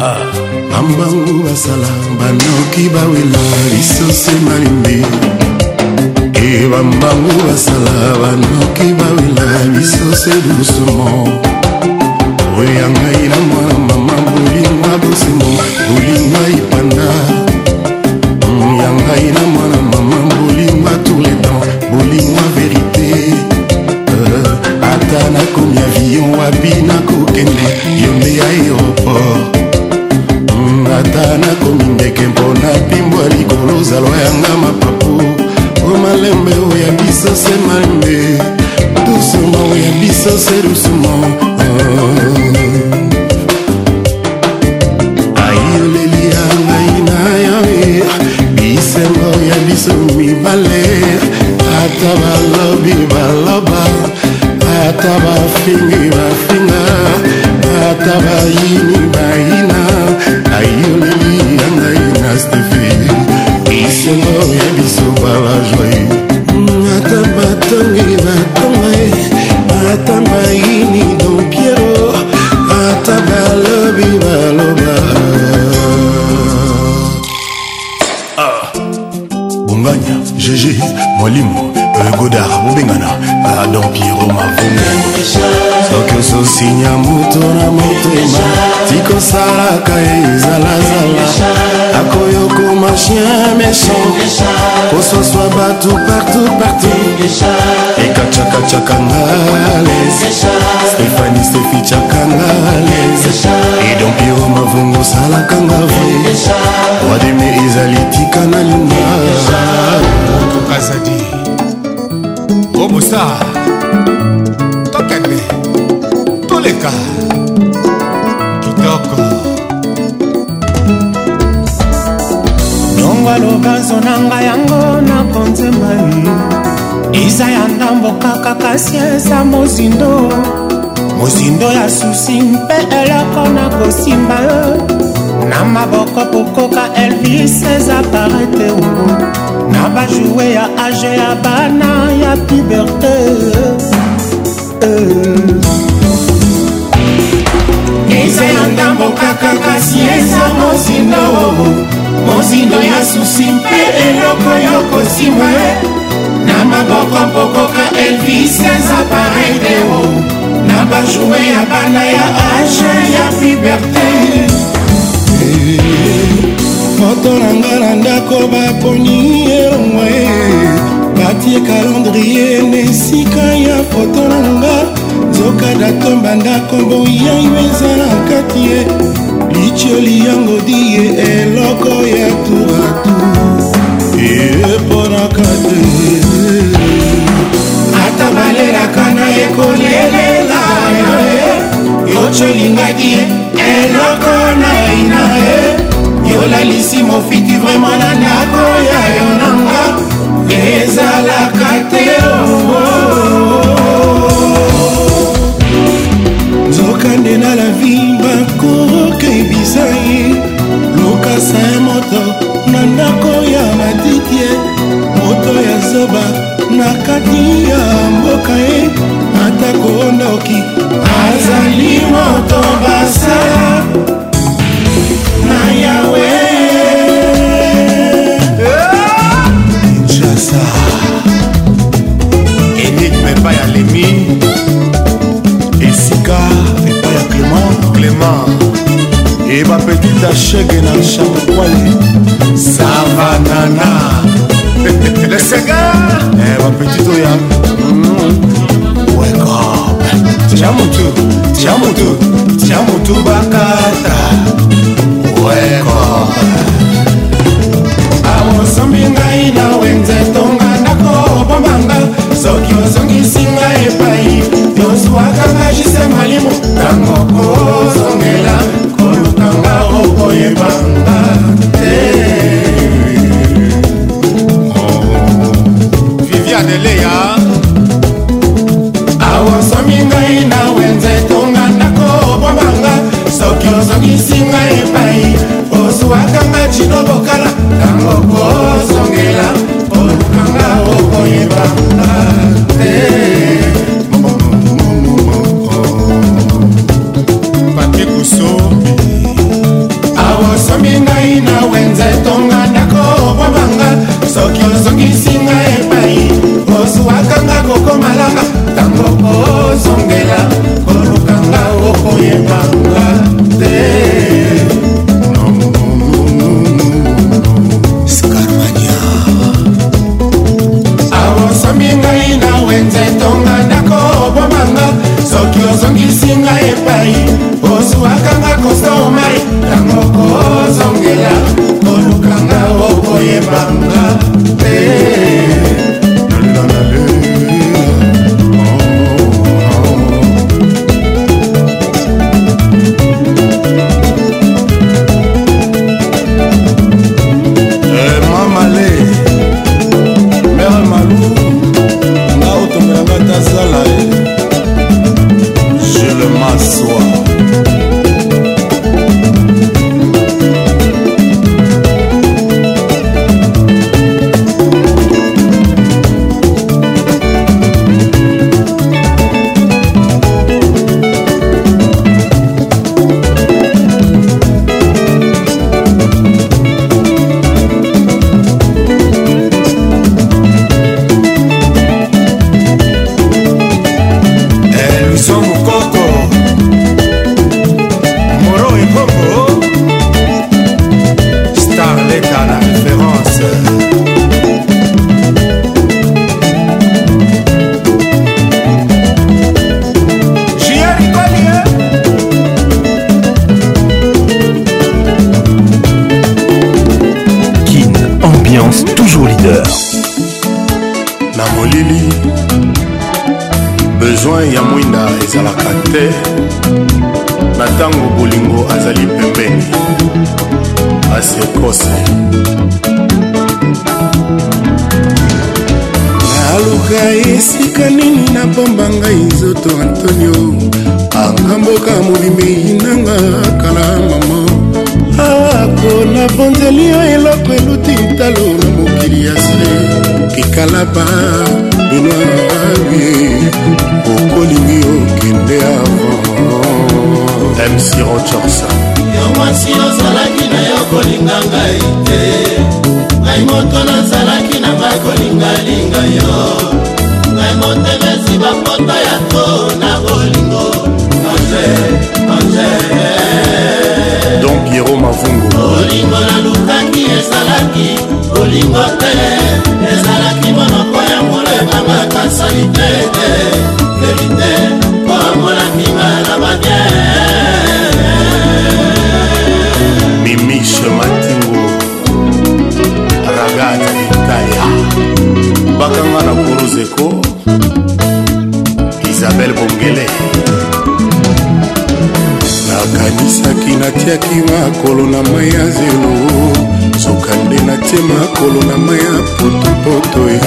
ah. bambangu basala banoki bawela lisoso emalimbi e bambangu basala banoki bawela lisoso edusumo oya ngai na mwana mama bolingwa bosemo bolingwa ipanda mm, ya ngai na mwana partout, partout, partout. Et Kachaka Chakanale. Stéphanie Stéphie Chakanale. Et donc Pierrot Mavongo Salakangave. Wademe Ezali Tikanalima. Kazadi. Robo Star. balokanso na ngai yango nakonzema eza ya ndambo kaka kasi eza mozindo mozindo ya susi mpe eloko na kosimba yo na maboko pokoka elvis eza parete na bajoue ya age ya bana ya puberté eh. eza ya ndambo kaka kasi eza mozindo mozindo ya susi mpe eloko yokosimwa na maboko mpokoka elvis ezaparei deo na bajoue ya bana ya age ya puberté foto eh, na nga na ndako baponi elongwa ye batie kalendrie na esika ya foto na nga nzoka datomba ndako boyayo ezala kati ye tioli yango di ye eloko ya turatu eponaka te ata balelaka na ekolelela yo eh. yotolingaki ye eloko na ina ye yolalisi mofiti vraimen na ndako ya yo nanga soki azali moto basala na yawe kinshasa enigme epai ya lemi esika epai ya clément clément yeba petite achege na champoale savanana lesenga eba eh, petite oya tia motu tia motu tia motu bakata weko awosombi ngai na wenze tonga ndako obombanga soki ozongisi ngai epai yozwakanga jise malimo ntango kozongela kolukanga okoyebanga te eh. oh. viviane leya ntango kozongela olukanga okoyebanga te besoin ya mwinda ezalaka te na ntango bolingo azali pembeni asekose naluka esika nini nabomba ngai nzoto antonio angamboka mobimei nanga kala mama ako ah, nabonzeli yo eloko eluti talo na mokili ya se kikalaba binoa okolingi okende avant mc rochorson yo mwasi ozalaki na yo kolinga ngai te ngai moto nazalaki na ngai kolingalinga yo ngai motema esi bapota ya to na bolingo ange ange don piero mavungu olingo nalukaki ezalaki olingo te ezalaki monoko ya molema makasali te te ebele nakanisaki natiaki makolo na mai ya zelo soka nde natie makolo na mai ya potopoto e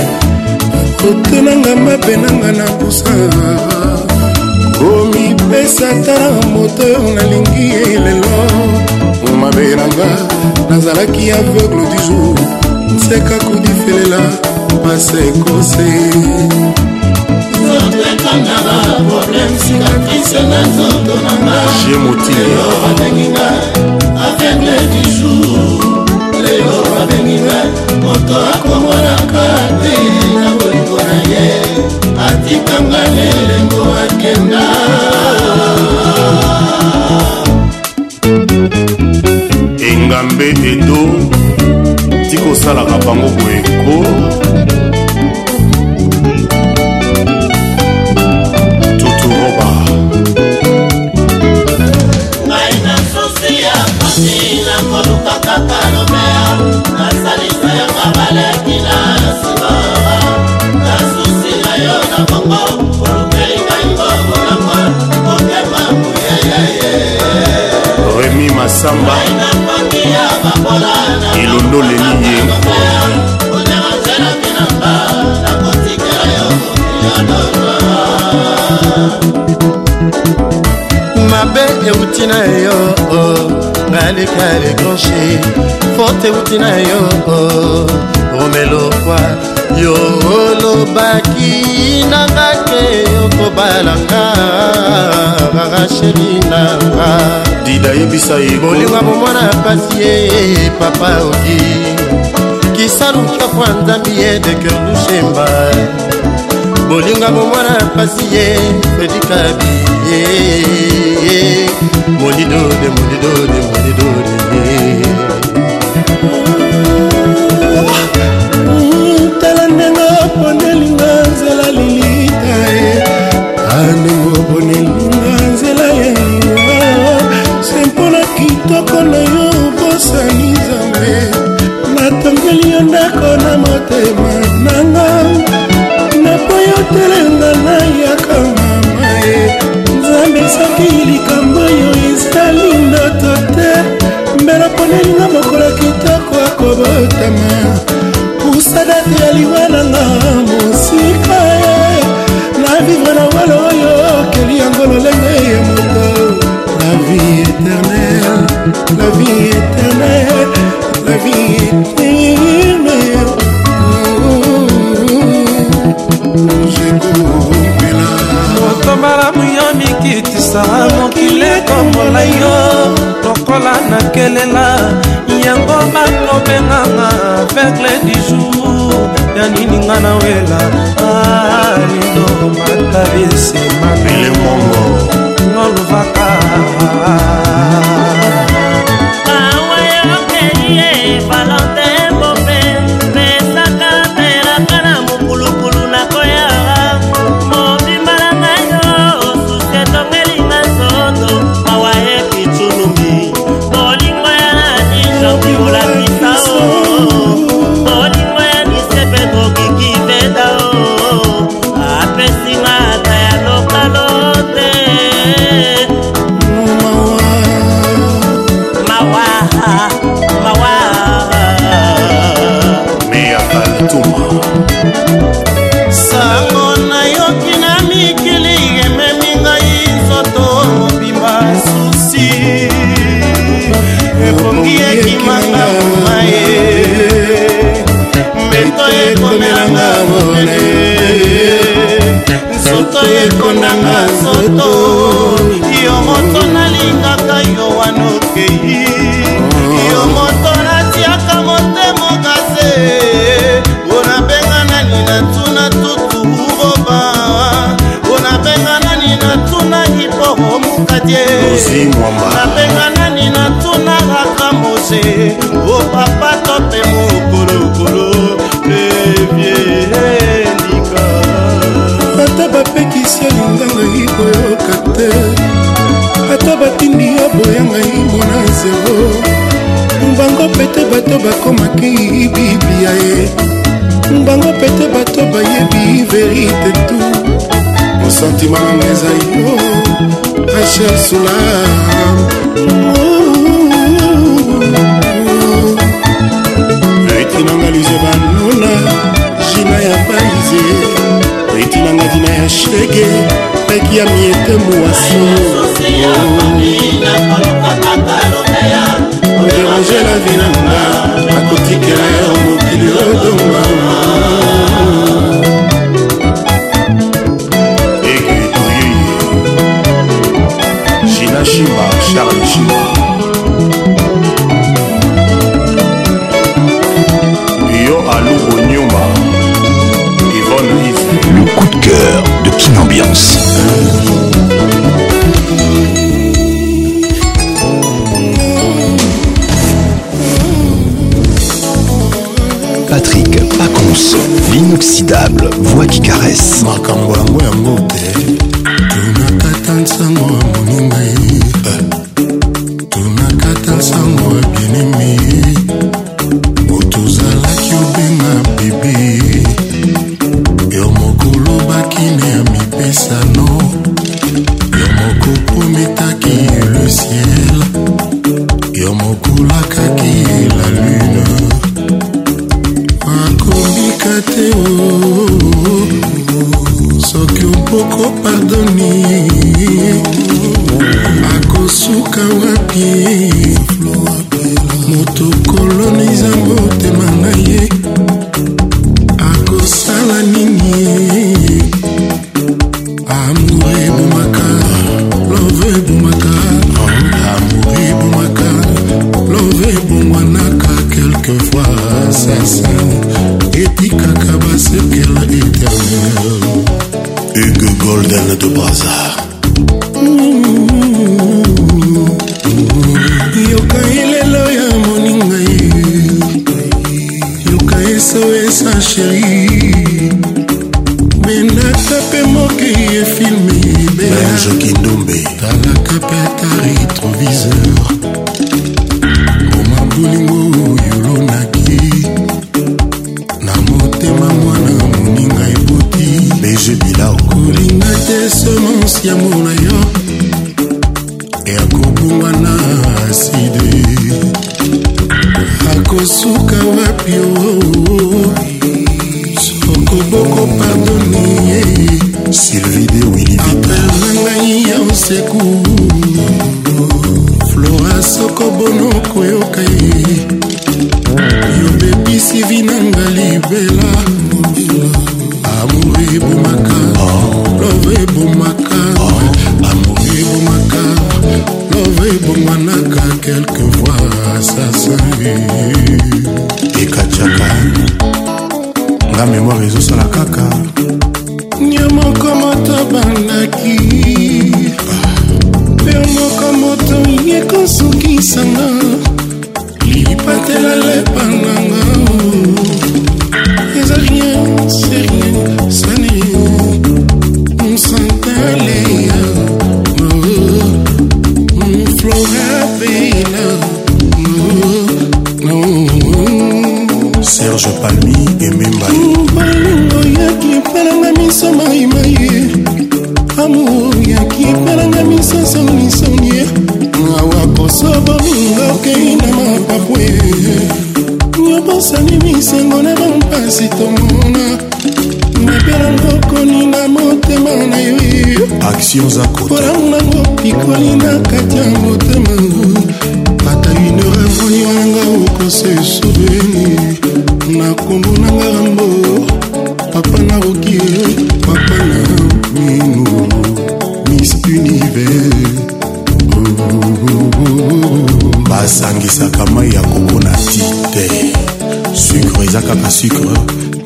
kotenanga mabe nanga na busa komipesa tala moto oyo nalingi elelo mabe nanga nazalaki aveugle du jour nseka kudifelela pase ekose ezanga na probleme sikatrise na nzoto nangaeo babenginga aveugle du jour lelo babenginga moto akomonaka te na bolingo na ye atikanga lelengo akenda engambe edo tikosalaka bango boyeko masamba elondoleli ye mabe euti na yo ngaleka oh. legranche fote euti na yo oh. romelokwa yo olobaki nanga te okobalanga kaka sheri nanga dida yebisa ye bolinga bomwana pasi ye papa oki kisaluka mpo nzambi ye de keur lushemba bolinga bomwana pasi ye fedikabi ye molidode molidode molidode ye elinga nzela ya yo se mpona kitoko na yo bosani nzambe natongeli yo ndako na motema nanga napoyotelenga nayaka mama ye nzambe soki likambo oyo ezali ndoto te mbela ponelinga mokolo kitoko akobotama pusadati ya liwa nanga mosika ye na vivre na walo lolenge ya moto la vie éternelle la vie éternelle la vie éternelle motobalamu yo mikitisa mokili komola yo lokola nakelela yango balobenganga vegle du jour ya nini nga na wela alino ah, matabisemaelmongo na mona ye nzoto ekondanga nzoto yo moto nalingaka yo wanokei yo moto natiaka motemo kase mpona benga nani natuna tutu uroba mpona benga nani natuna ipoho mukadie nabenga nani natuna raka mose o papa tope koyoka te ata batindi yo boya ngai mona zero mbango pete bato bakomaki biblia ye mbango pete bato bayebi verite tu mosantima nanga eza yo asher sula eti nanga lize banuna jina ya paisie etinanga dina ya shege leki ya miete moaso oderange la vi nanga akotikela yo mokili odonga egetoyeye shina shimba charles shimba réponse. L'inoxydable voix qui caresse. makambo yango yango te tunakata nsango ya moninga ye tunakata nsango ya bienemi moto ozalaki obenga bebe mpolamu nango pikoli na kati ya motema ata une revoi yanga okose souveni na kombo na ngarambo papa na roki papa na minu miss univers basangisaka mai ya kobona ti te sucre eza kaka sucre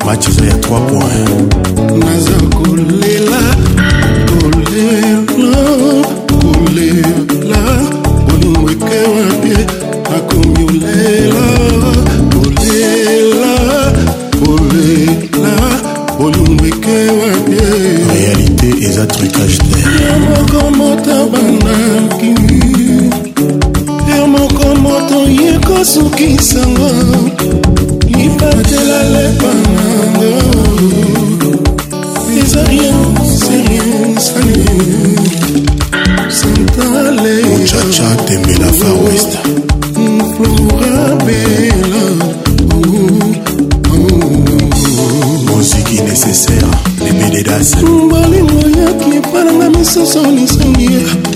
match eza ya 3 point nasukisango libatela lepanango eza rien serien sani santalechacha oh, tembela far west florabela oh, oh, moziki nécessaire lemededas bolingo yaki epananga misusu lisangi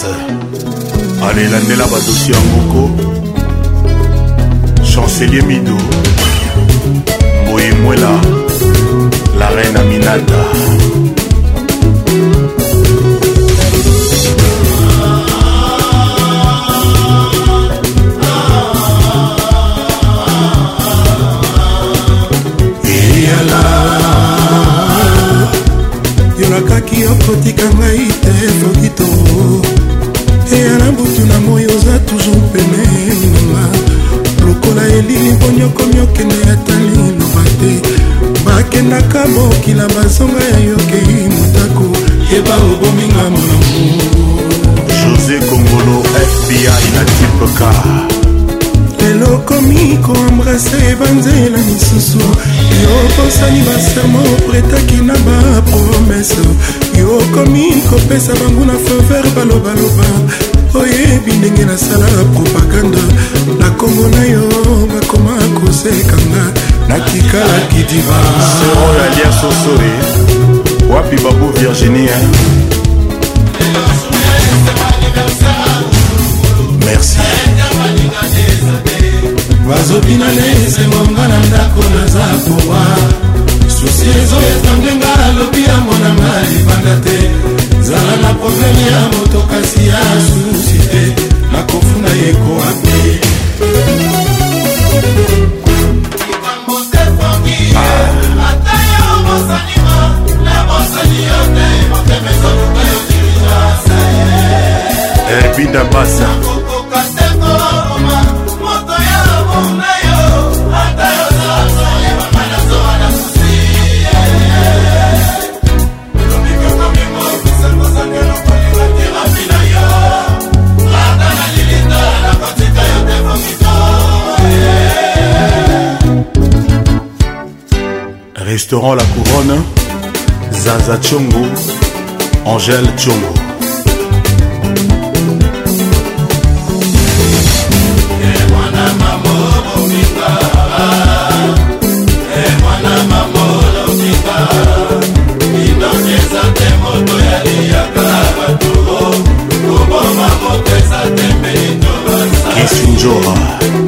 子。obetaki na bapromese yo okomi kopesa bango na faveur balobaloba oyebi ndenge nasala propagande na nkombo na yo bakoma kosekanga nakikalaki divaseroyalia sosore wapi babu virginia merci bazobina lesemonga na ndako naza kowa susi ezoyeta ndenge alobi ya monanga libanda te zala na probleme ya moto kasi ya susi te nakofuna ye koapi ata yo bosanima na bosani yo te motema ezotuka yo dirija eh, binda basa restaurant La Couronne, Zaza Tchongo, Angèle Tchongo. Yesu Njora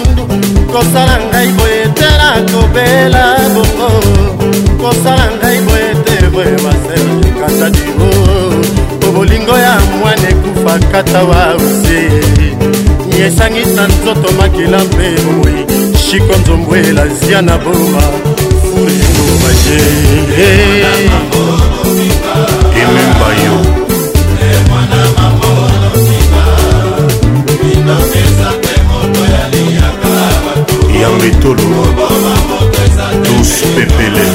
kosala ngai boye te nakobela bongo kosala ngai boye te boye maser kata dio po bolingo ya mwana ekufa kata wa ose yesangisa nzoto makila mpe bomoi shiko nzombwela zia na boma furingo baje ememba yo yango etolo tous pepele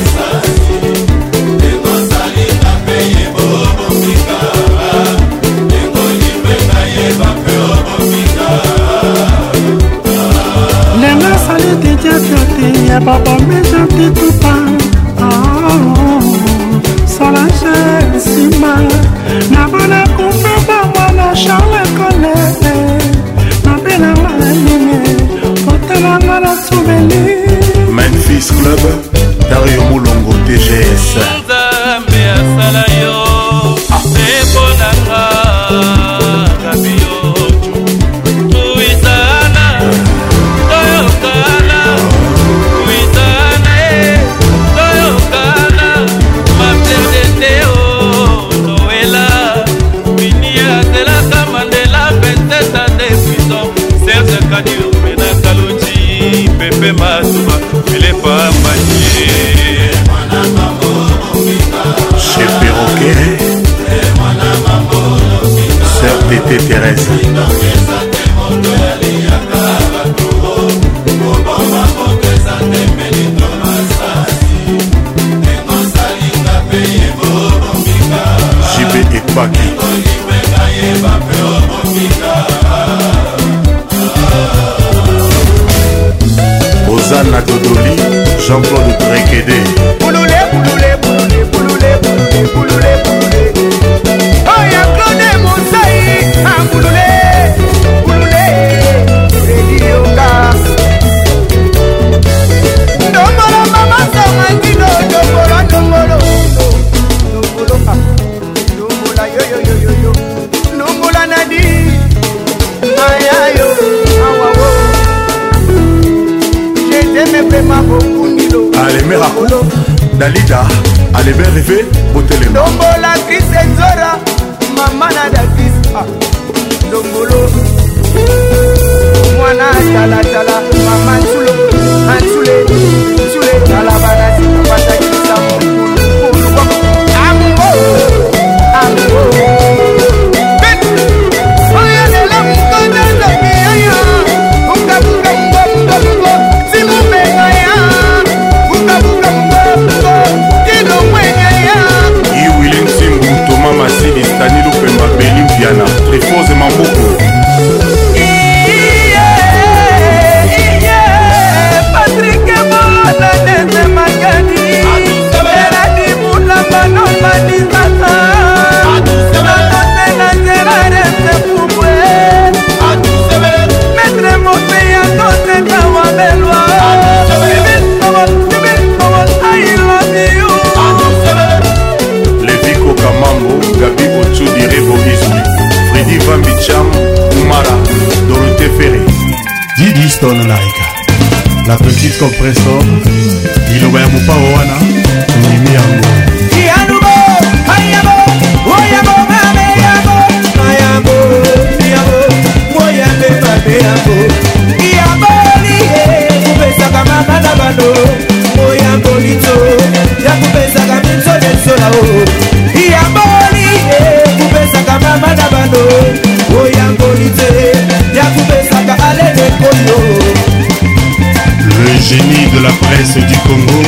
C'est du Congo,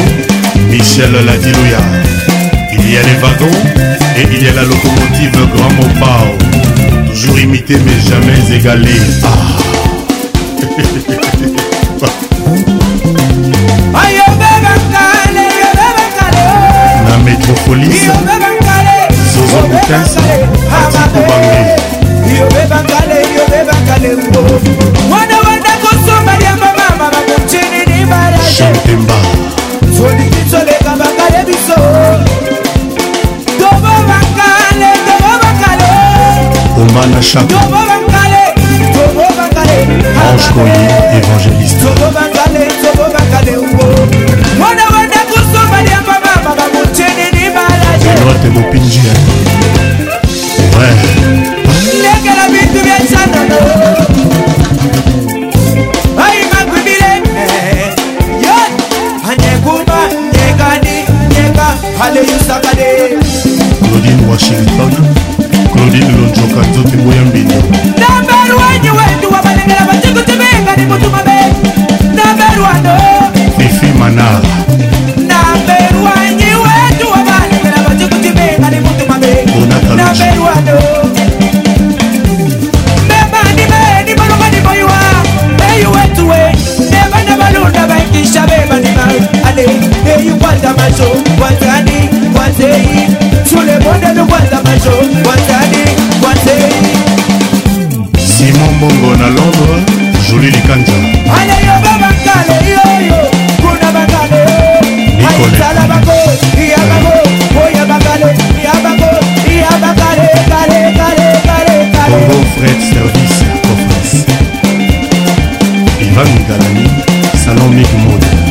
Michel Ladilouya. Il y a les wagons et il y a la locomotive Grand Mopao. Toujours imité mais jamais égalé. Ah. La métropolis, Zozo Boutin, malemba olingi toleka bakale biso tobo bakale tobo bakale omana chapo tobo bakale tobo bakale ange koyi évangéliste tobo bakale tobo bakale ngo mwana wanda kosomali ya mama mama mocenini malaje elote mopinji ouais ndekela bitu bya canano Claudine Washington, Claudine Number one, you went to Abanengela Batiku Number one, oh. Number one, you to Abanengela Batiku Number one, you oh. never, never, never, never, never, never, never, never, never, never, never, never, never, never, never, Watei, tout le monde nous voit la majo, Watani, Watei. Simon Bongo na Londres, Julie Likanja. Allez yo babakale yo yo, kuna bakale yo. Aïtala bako, iya bako, oya bakale, iya bako, iya bakale, kale, kale, kale, kale. Bongo Fred Service, Conference. Ivan Galani, Salon Mick Mode.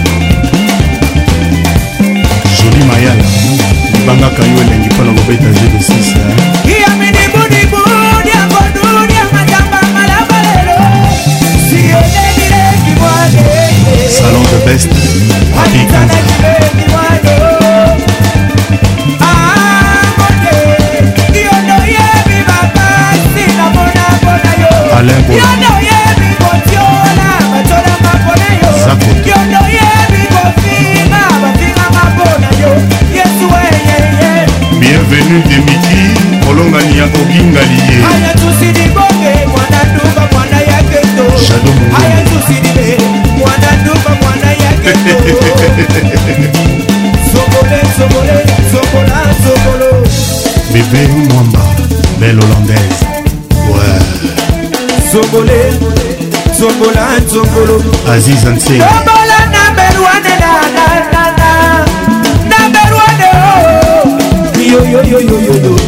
aziz ansenga oh.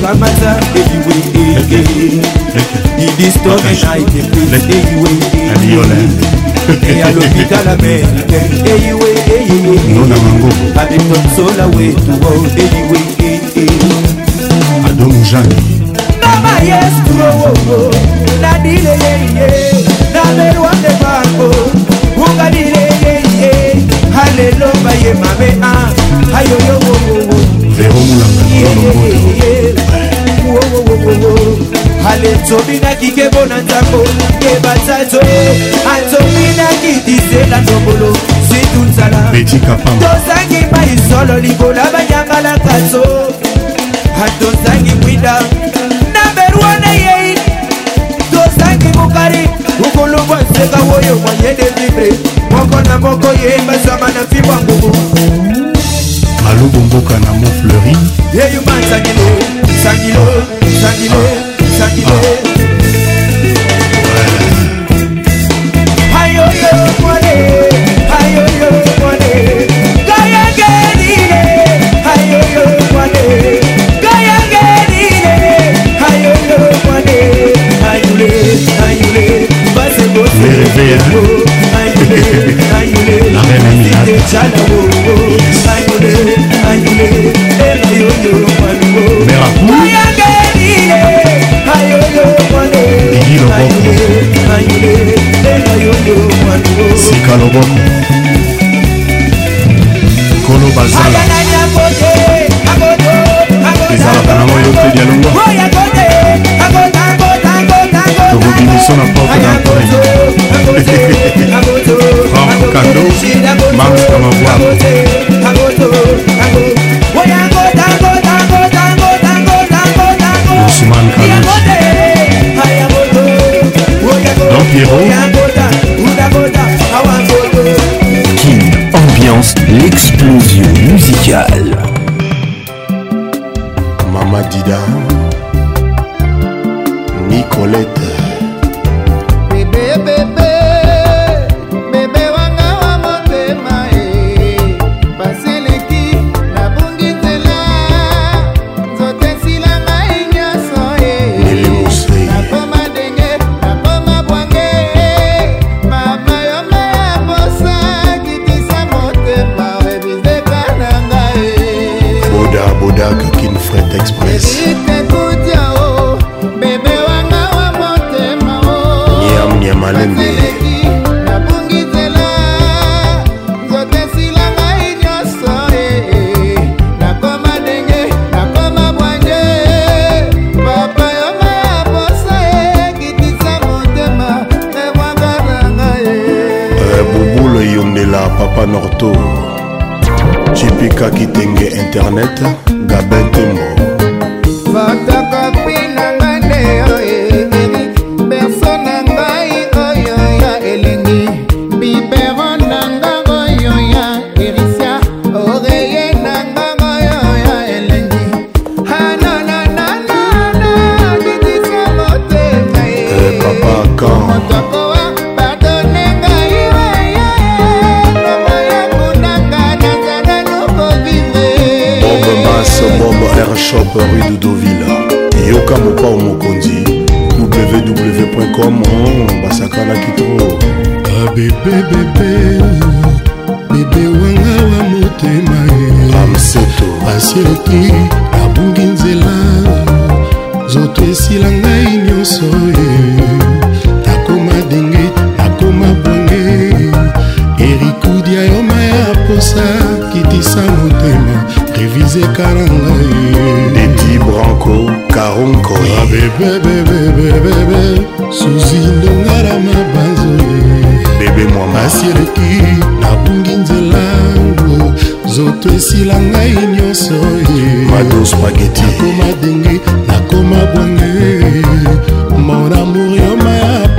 kamata eliwe ege idistome na itepese eyiwe ege alopitala merike eyiwe eyiwe abetosola wetuwo eliwe ege adomujani namayestuowowo nadileyeye namerwa de bako oh. ogalile yeye halelo baye mabe a ayoyo ale tobinaki kebo na nzambo yebazazo atobinaki disela ndombolo situ nzala tozangi mai solo libola banyangalaka so atozangi mwinda na berwana yei tozangi mokari ukolobwa nseka woyo mwanyende vibre moko na moko yeyemba sama na fibwa ngubu alobomboka na mont fleuri yeyuma nsangilo nsangilo nsangilo nsangilo ah. aïe la reine aminata mère apou digi loboko sika loboko kolo bazala ezalaka nango yo te dialongo tokobimiso na porte d'entrée kando ambiance l'explosion musicale Mama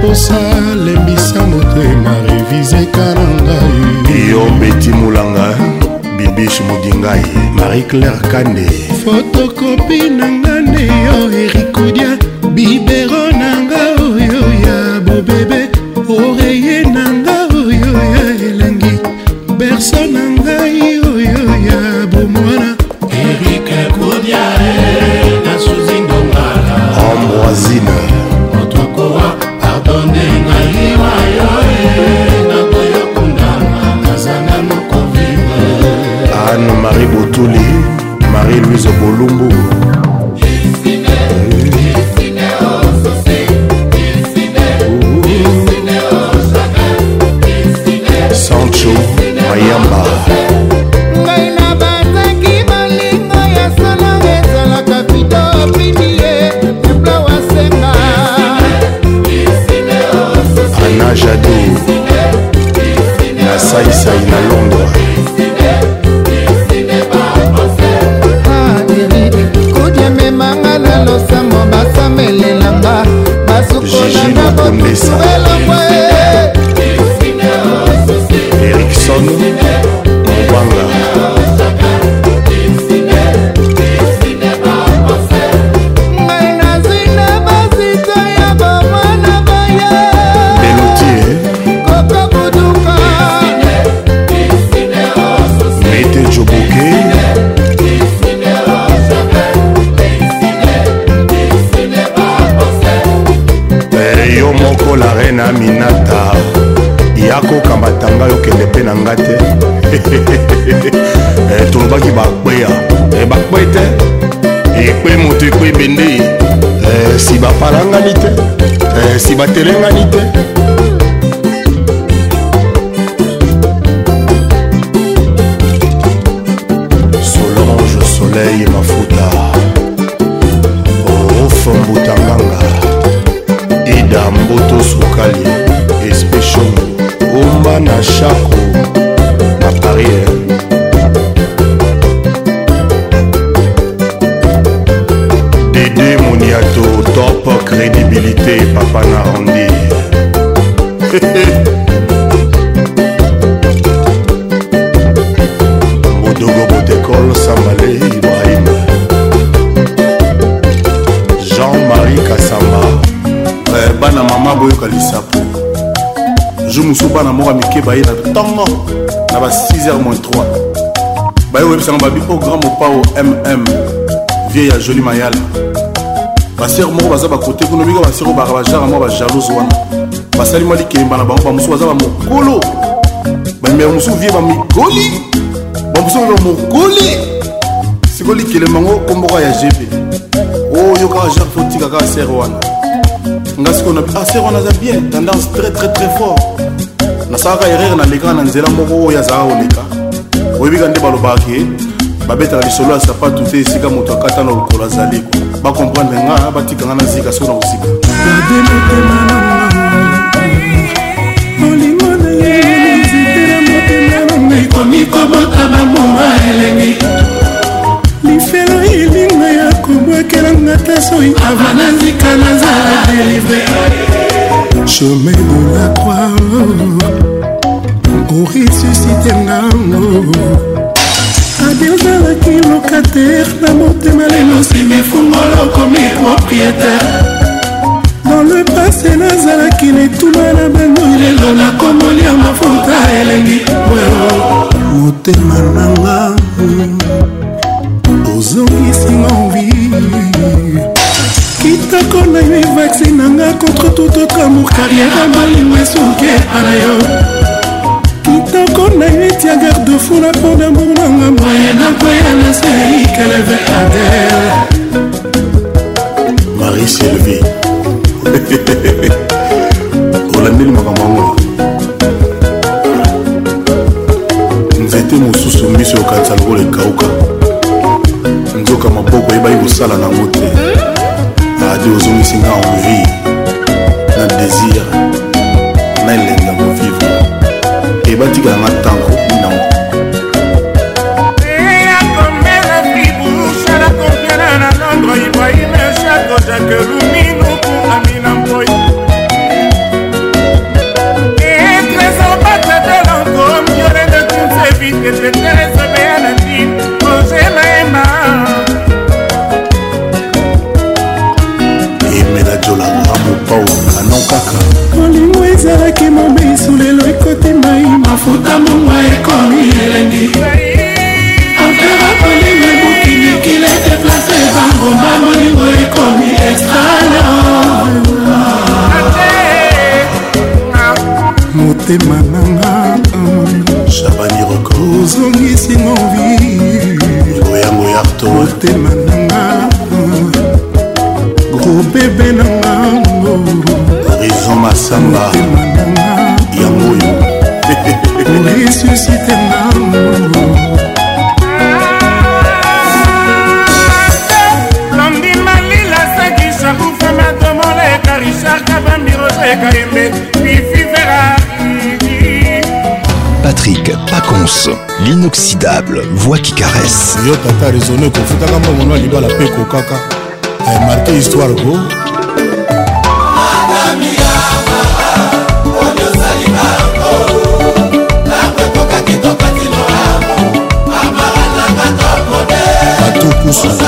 kosalembisa motema revize kala ngai yo beti molanga bibish modingai marie claire kande fotokopi na ngane yo erikodia biber telemanite, bamike baye na ntongo na ba 6h 3 baye koyebisanga babi o grand mopao mm vie ya joli mayala basere moko baza bakote kuna bika basere oyo baka bajara mwa bajalouse wana basali mwa likelemba na bango bamosusu baza bamokolo bamema mosusu vie bamigoli bamosusu bamokoli sikoyo likelemba ngo komboko ya gb oyo oh, kaka jare fotika kaka sere wana nga sikoyo na ah sere wana aza bien tendance très très très fort nasalaka erreur nalekaka na nzela moko oyo azalaka koleka oyebika nde balobaka ye babetaka lisolo ya sapatu te esika moto akata na lokolo azali bakomprendre nga batikanga na zika soki na kosika ekomi kobota bamoma elengi lifelo elinga ya kobwakelanga ta soi ava na nzika nazala delivre chemin de la croix oresusitengango ade ozalaki locataire na motema lelo simifungoloko mipropriétaire dans le passé nazalaki letuma na bango lelo nakomoli ya mafuta elengi motema nanga ozongisingo atako na yo evaccine nanga contre tout autre amour carrière malingo esuke ana yo kitoko na yo etia garde fou na mpo damour nanga moye nakoya na seikeleve adel marie sylvie olandeli makambo yango nzete mosusu miso yokanisa lokola ekauka nzoka maboko eyebaki kosala nango te radio ozongisi nga envie na désir na elengi ya kovivre ebatikala nga ntango minango ibrahim chako jake luminuku amina mboi etrésor batedelanko miore de kunse vitete soki mobesu lelo ekotimai mafuta mongwa ekomi elengi ankara olingo ebuki mikili deplace bangomba molingo ekomi extrana motema nanga shabani rokozongisi ngoviyangoyarto motema nanga gro bebe nanga horizon masamba motema resuscite na nandima lila sakisa kufema tomola eka richard kabambi rosa eka embe bifivera Patrick Pacons, l'inoxydable voix qui caresse. Yo tata raisonné kofutaka mbongo na libala mpe kokaka marke histoire go mosusu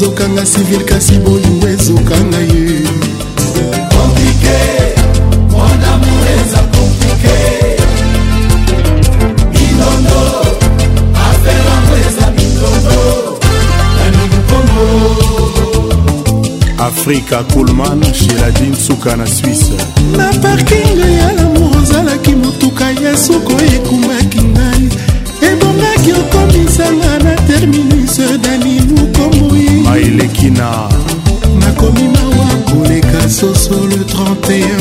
ezokanga civil kasi boyu ezokanga ye komplike mon amour eza komplike binondo affaire yango eza binondo nalini kongo afrika kulman sheladin suka na swisse na parkinge ya lamour ozalaki motuka ya suko ekuma sur le 31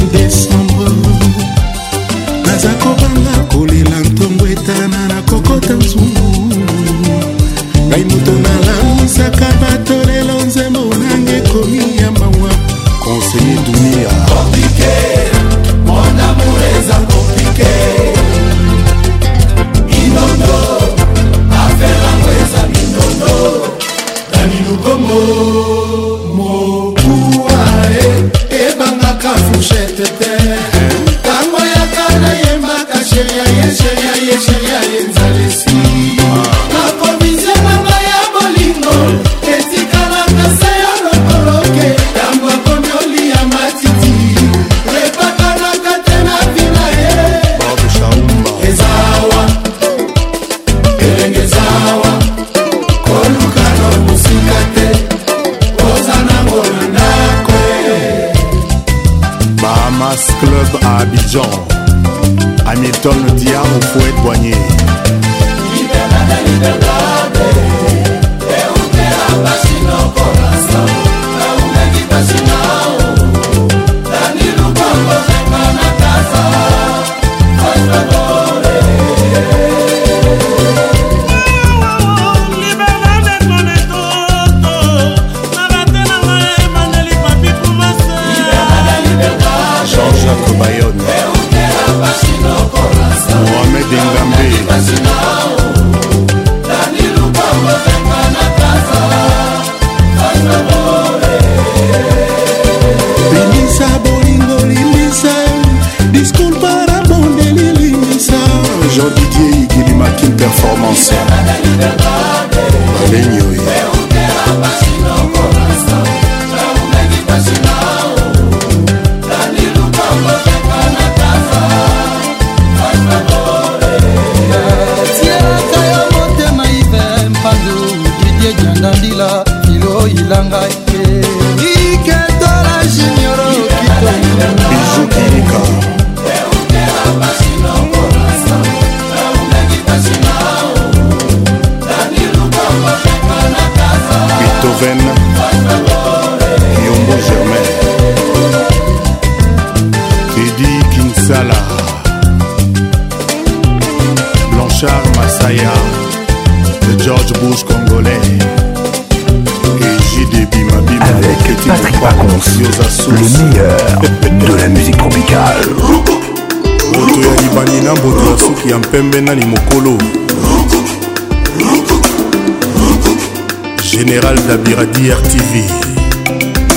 la miradi rtv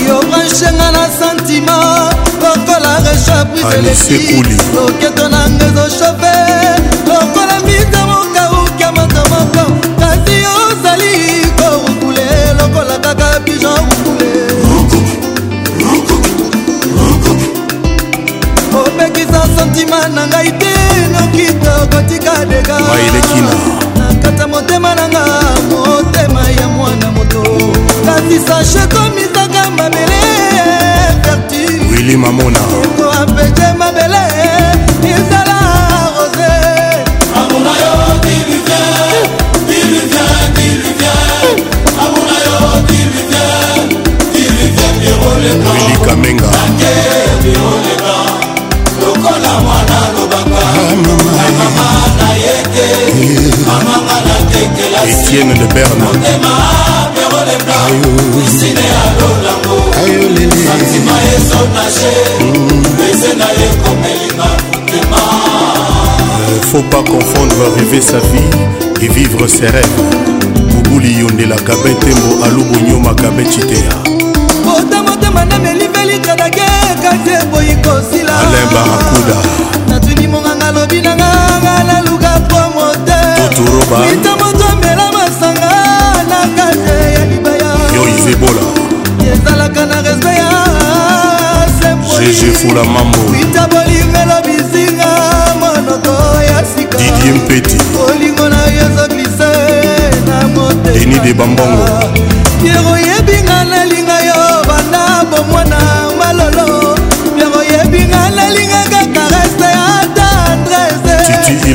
yobranchenga na santima lokola rechapriselebi loketo na nga ezoshofe lokola mita mokauka moto moko kasi ozali korukule lokola kaka pijon rukule opekisa santima na ngai te noki tokotika dega nakata motema na ngai okotisa shekomitaka mabele vertuwili mamona eko apeje mabele izala rose wili kamenga lokola mwana lobaka mama na ye te mamanga na tekela etienne de berne les blancs Piscine à l'olango Santima et son taché Baiser na ye comme elinga motema Faut pas confondre rêver sa vie et vivre ses rêves bobuli yondela kabe ntembo alubonyoma kabe citeya motamotema namelibelitanake kate boyi kosila alain barakuda natuni monganga lobi nanga nga naluka po mote totoroba ita moto ambela moïse ebola ezalaka na respet ya jésus fula mambo itabolivelo bisinga monoko ya sika didie mpeti olingo na yozoglise na moteni de bambongo yekoyebinga nalinga yo banda bomwana malolo yekoyebinga nalinga kaka reste ya tendrese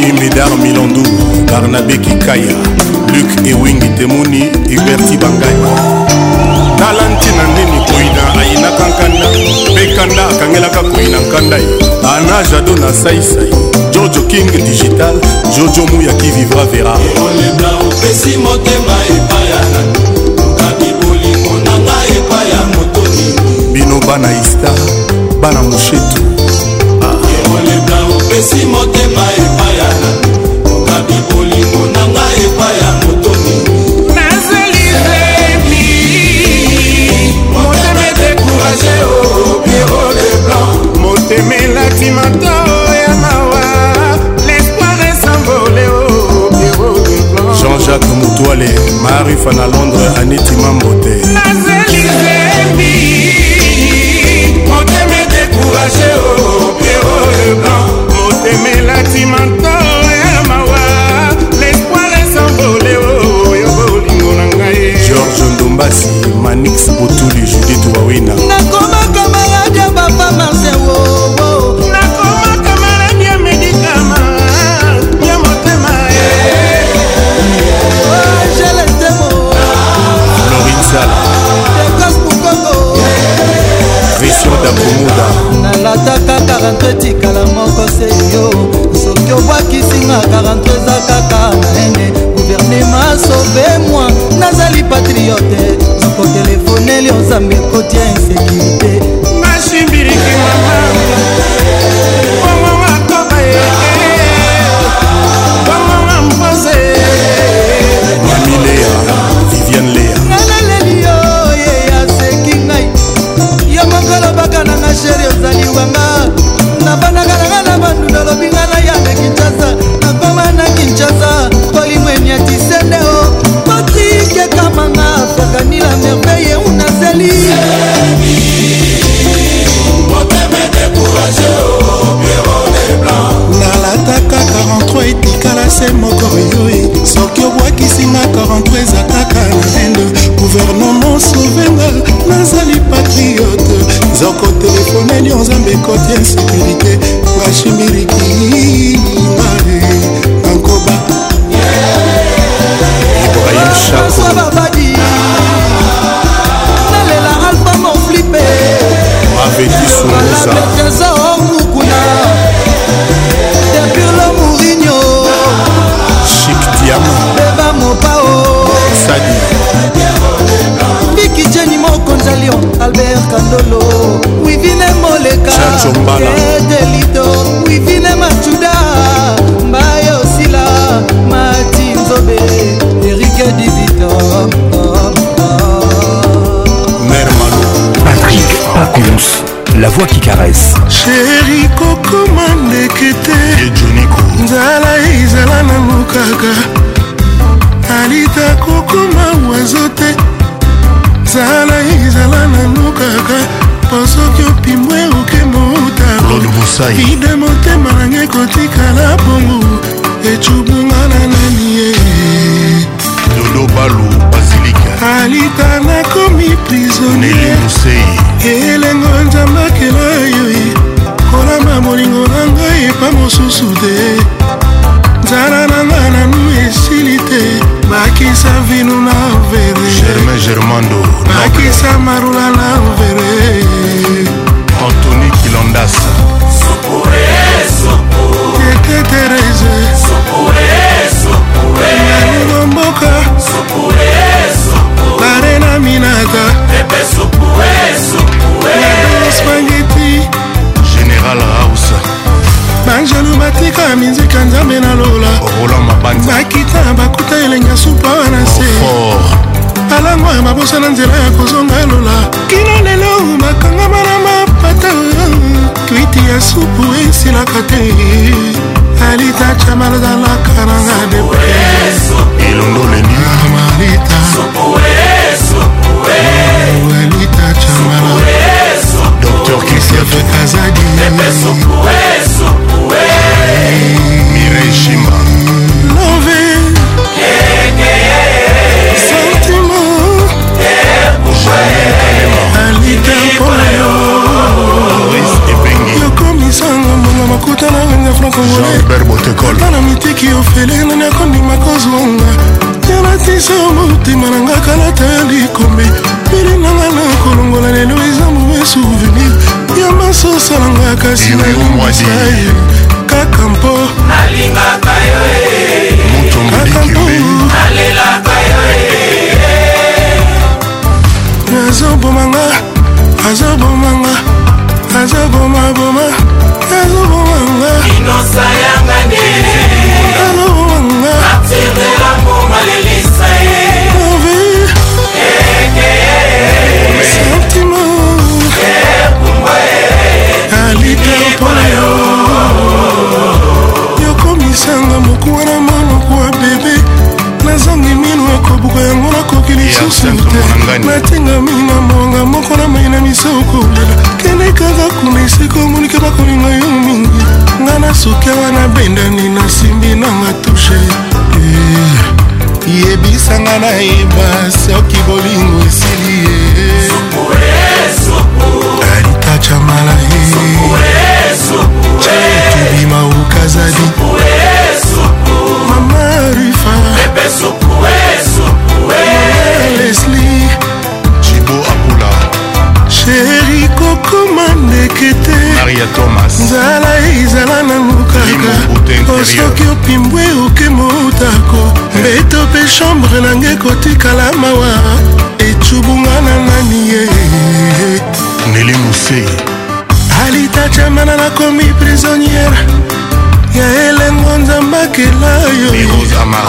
moni médar milandou barnabe kikaya luk ewingi temoni huberti bangai tala ntina ndeni koina ayinaka nkanda mpe kanda akangelaka koina nkanda ye ana jado na saisai jojo king digital jojo muyaki vivra vera olebla opesi motema epaya okabi bolingo na nga epaya motoni bino bana ista bana moshetu olebla opesi motema epaya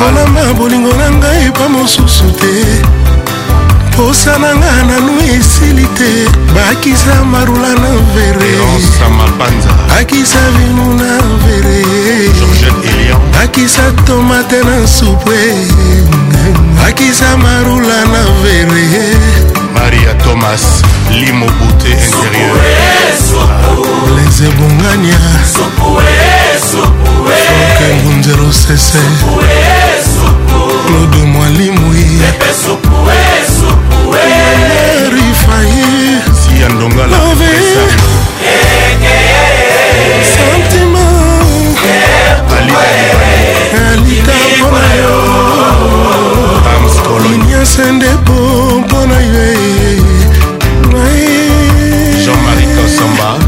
kolamba bolingo na ngai pa mosusu te posa na nga nanu esili te bakisa marula na vere bakisa vinu na vere bakisa tomate na supe bakisa marula na vere maria thomas limobute intérieur les ebongania kangumzero sese claude mwalimui rifai santima alika mpona yo inyase ndepo mpona ye jean-marie kosamba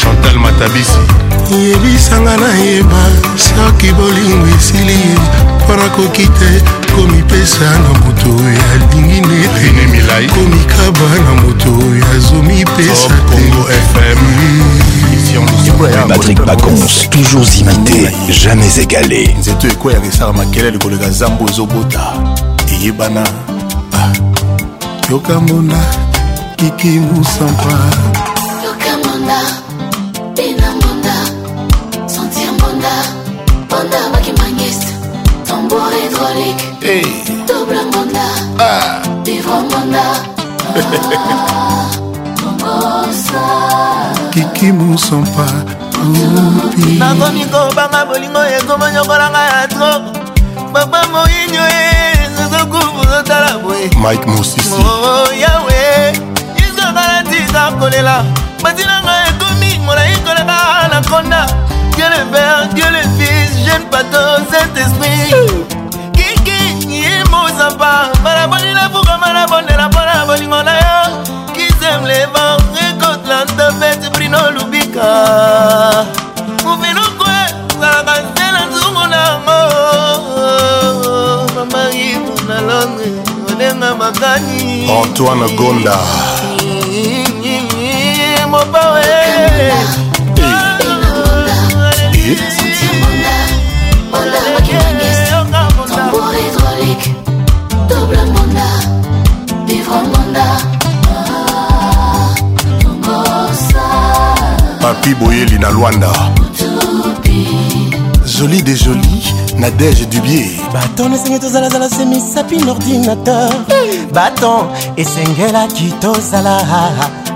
chantal matabisi yebisanga nayeba soki bolingo esili ye mpo nakoki te komipesa na moto oyo alingi nete komikaba na moto oyo azomipesa tepatrik pacons toujours imité jamais égalé nzeto ekweyaka esala makelele koleka zambo ezobota eyebana ah. yokamona kiki musampa yokamona Hey. Double mandat. Ah. Vivre mandat. Ah. kiki mosompa nakomi kobanga bolingo ekoma nyokolanga ya tro papa moinyo e eh, zozokufu zotala boye mike mosisiyawe oh, izokala tika kolela matinanga ekomi molai koleka na konda dieu le père dieu le fils jeune pato saint esprit naboni nafukama nabondela mpona bolingo na yo kisem levan ekotlanda pete brino lubika movinuku ezalaka nzela nzungu nango mamaribu na londre olenga makani antoine gonda mopawe papi boyeli na lwanda joli de joli nadege dubie baton esengi tozalazala se misapi na ordinateur baton esengelaki tozala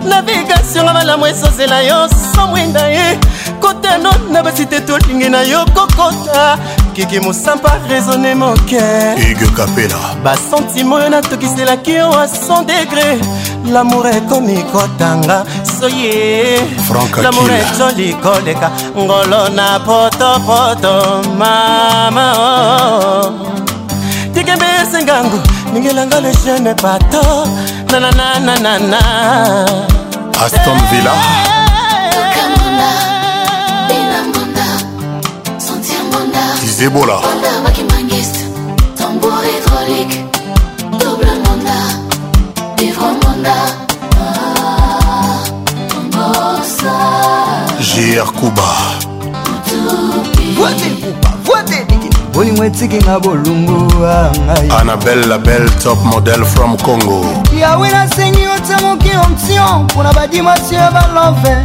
navigation nga malamu esozela yo somwenda ye kotano na basite tolingi na yo kokota kiki mosampa raisonne moke ige kapela basentima oyo natokiselaki yo a 100 degre lamour ekomi kotanga nyonso ye lamour ezolikoleka ngolo na potopoto mama oh. tikembe esengango ningelanga le jeune pato nananananana aston villa zebola Tambour hydraulique pierre kuba bolingo etikinga bolumbu anabel ah, label top model from congo yawe nasengi otya mokio mpsion mpona badimasio ya balove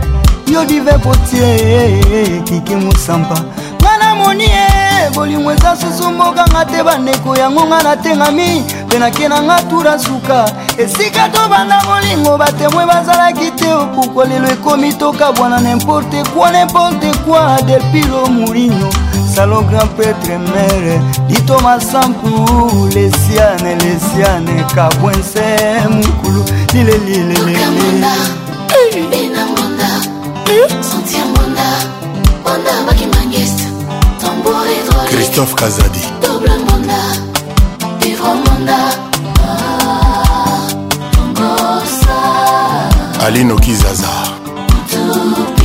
yo dive potie kiki mosampa nga namoni e bolingo eza susu mbokanga te bandeko yango nga natengami mpe nakendanga tura suka esika tobanda bolingo batemwe bazalaki video pourquoi lelo ekomi tokabwana nimporte kwa nimporte kwa delpiro murino salon grand prêtre mere dito masampu lesiane lesiane kabwense mukulu lilelilelele Christophe Kazadi Double Monda, Vivre Monda alinokizaza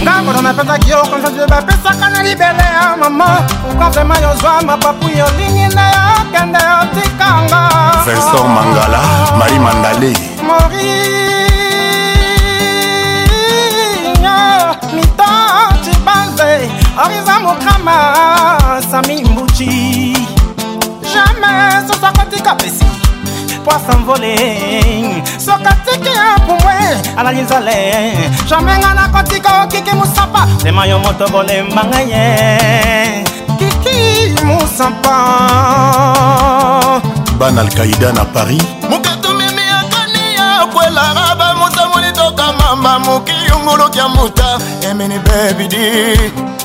ntango namepesaki yo konsoe bapesaka na libele ya mama pourkua vrema yozwa mapapu yolingi na yokende yotikanga vincent mangala mari mandale mori mitan cibanze oriza mokrama sami mbuci jamais sosa kotika pesi poisanvole soka tiki ya analizale jamai ngai nakotika okiki musapa nsema yo moto bolemba ngai ye kiki musapa bana alkaida na paris mokatumimi akoni ya kwelara bamuta molitoka mamba mokiyunguluki ya muta emini bebidi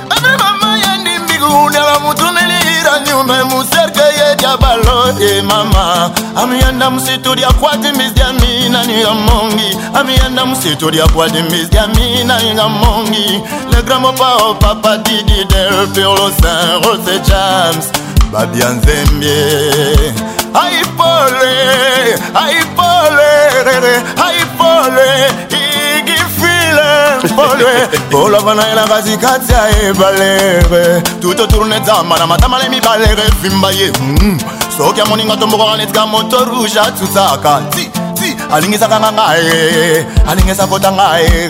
abe mama ya ndimbikunela mutunelira nyumba muserke ya balo e mama ameenda msituni akwate mizi ya mina ningamongi ameenda msituni akwate mizi ya mina ningamongi le grand papa papa didi del piolo saint rose james babia nzembie aipole aipole rere aipole igi mobile bolwe kolova na ye na katikati ya ebalere tuto tourne zamba na matamala mibalere vimba ye hmm. soki amoninga tombokaka netika moto rouge atusaka ti ti alingisaka nga ngae alingisa kota ngae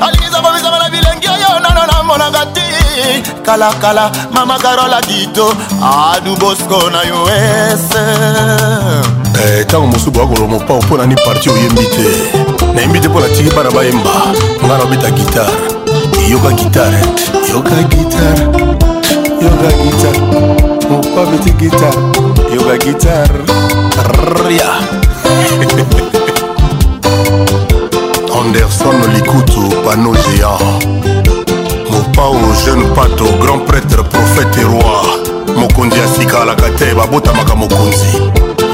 alingisa kobisaka na bilengi oyo nano namonaka ti kalakala mama karola dito adu bosco na yo ese eh, ntango mosubu akolomopao mpo nani parti oyembi te nayembi te mpo natiki bana bayemba nga naobeta gitare yoka gitare yoka gitare yoka gitare pourquoi beti gitare yoka gitare ria anderson likutu pano géant mopao jeune pato grand prêtre prophète roi mokonzi ya sika alaka te babotamaka mokonzi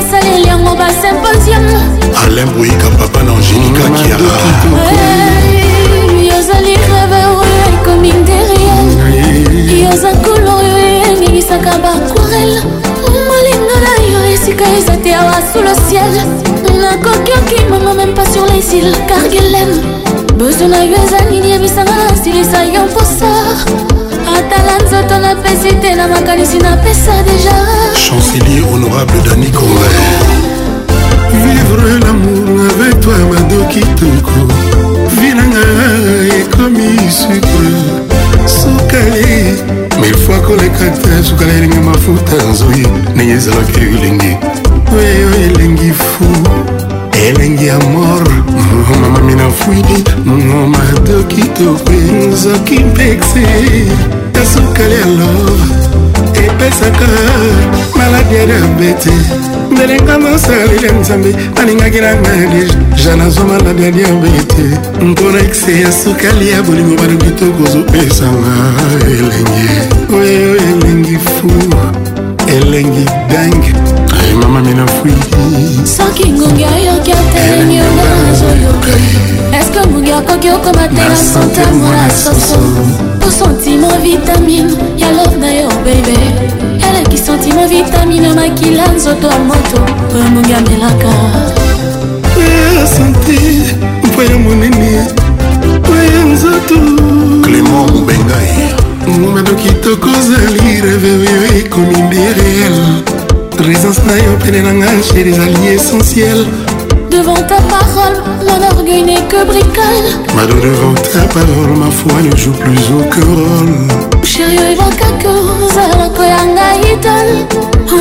basaleli yango basymposium alain boyika papa na angélika kiara yozali reve oyo ekomi nderie yoza kulo oyo eningisaka baquarel molinga na yo esika eza te awa sous le ciel nakoki okimama même pas sur les îles cargelen besoin na yo eza nini ebisanga nasilisa yo mposa tala nzoto napesi te na makanisi napesa deja chancelier honorable dani conver vivre lamour avec toi madokitoko vinanga ekomi sucre sukali mefoi koleka te sukali elingi mafuta nzoi ndenge ezalaki elingi oyo elengi fu elengi amor mamami nafwini madoki tokwe nzoki mpekse ata sukali ya love epesaka maladi ya diabete ndelenga mosalile nzambe alingaki na ngai deja nazwa maladi ya diabete mpona ekse ya sukali ya bolingo balingi to kozopesanga elenge oyo elengi fu elengi dange na mami na fruiti soki ngongi ayoki atelemi yongo nazoyoka eske ngongi akoki okoma te na santamo na soso po sentimo vitamine ya love na yo bebe eleki sentimo vitamine ya makila nzoto ya moto oyo ngongi amelaka oya sante mpo ya monene oya nzoto clément mobengai momedo kitoko ozali revewe ekomi nde réel présence na yo pene na ngai les alliés essentiels. devant ta parole mon orgueil n'est que bricole mado devant ta parole ma foi ne joue plus aucun rôle chéri que ozalaka ya un idol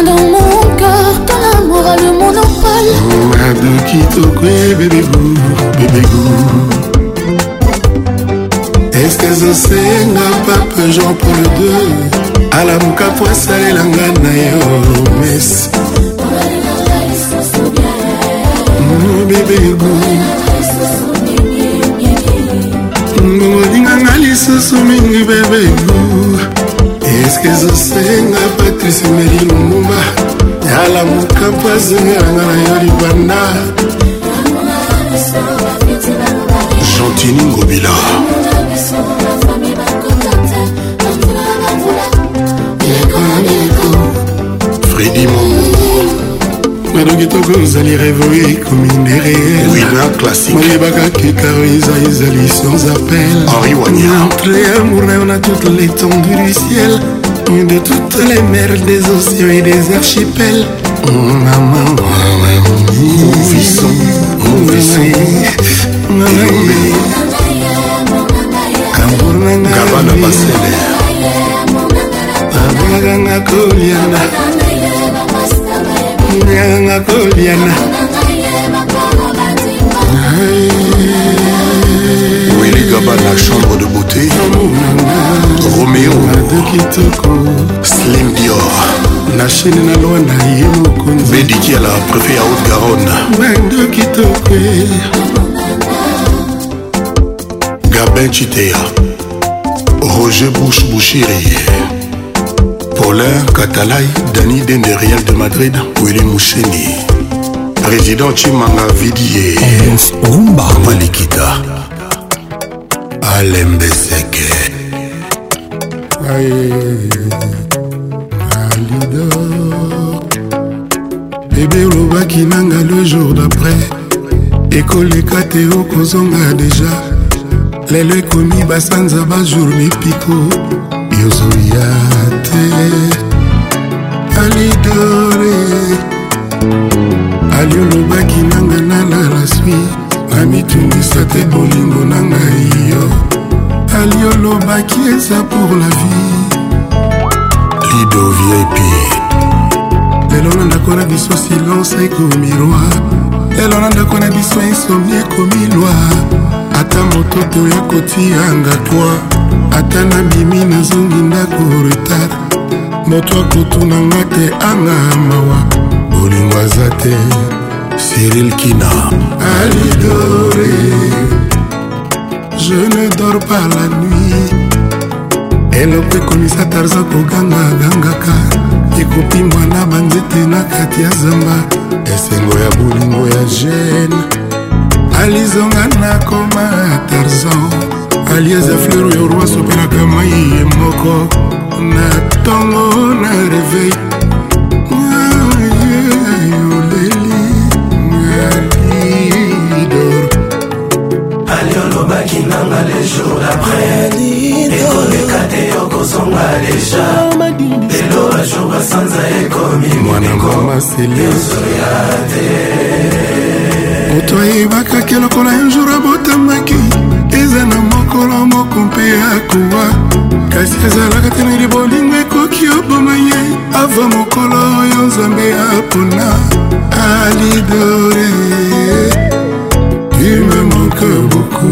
dans mon cœur ton amour a le monopole mado bébé goût, bébé goût Est-ce que ça un pape, Jean-Paul II alamuka po asalela nga na yo mesi bebego ngolinganga lisusu mingi bebego eske ezosenga patrice meri lumumba yalamuka po azengelanga na yo libanda gentini ngobila fredi mongo madokitoko ozali revo ekomi ndereelmayebaka ke karoiza ezali sans appel entré amoureux na toute l'étendue du ciel de toutes les mers des océans et des archipels maman mon visson mon visson amour nanga gabana basele nakanga koliana nakanga koliana Willy Gaba la chambre de beauté Roméo Slim Dior na chaîne na loi na ye mokonzi bedikiala préfet ya haute garonne bando kitoko gabin chiteya roger bush bushiri Roller Katalai, Dani Dende Real de Madrid, Willy Moucheni. Président Chimanga Vidie. Rumba. Malikita. Alembeseke. Alidor. Bébé olobaki nanga le jour d'après. ekoleka te okozonga deja lelo ekomi basanza bajour mipiko yozoya te alidore aliolobaki nanga nana laswi amitungisa te bolingo na ngai yo aliolobaki eza pour la vie lido vip lelo na ndako na biso silence ekomi roi lelo na ndako na biso insomni ekomi lwa ata moto toya kotianga toi ata nabimi nazongi ndako retard moto akotunanga te anga mawa bolingo aza te cyril kina alidore je ne dors pas la nuit eloko ekomisa tarza kogangagangaka ekopimbwa na banzete na kati ya zamba esengo ya bolingo ya gene alizonga nakoma tarzan alieze fleur ya roi sopelaka mai ye moko na ntongo na reveil olobaki nanga le jour après ekoleka te yokozonga deja lelo bajour basanza ekomi monekoyoso ya te moto ayebakaki lokola ya jour abotamaki mokolo moko mpe akowa kasi ezalaka te nali bolingo ekoki oboma ye ava mokolo oyo nzambe apona alidore ime moke boku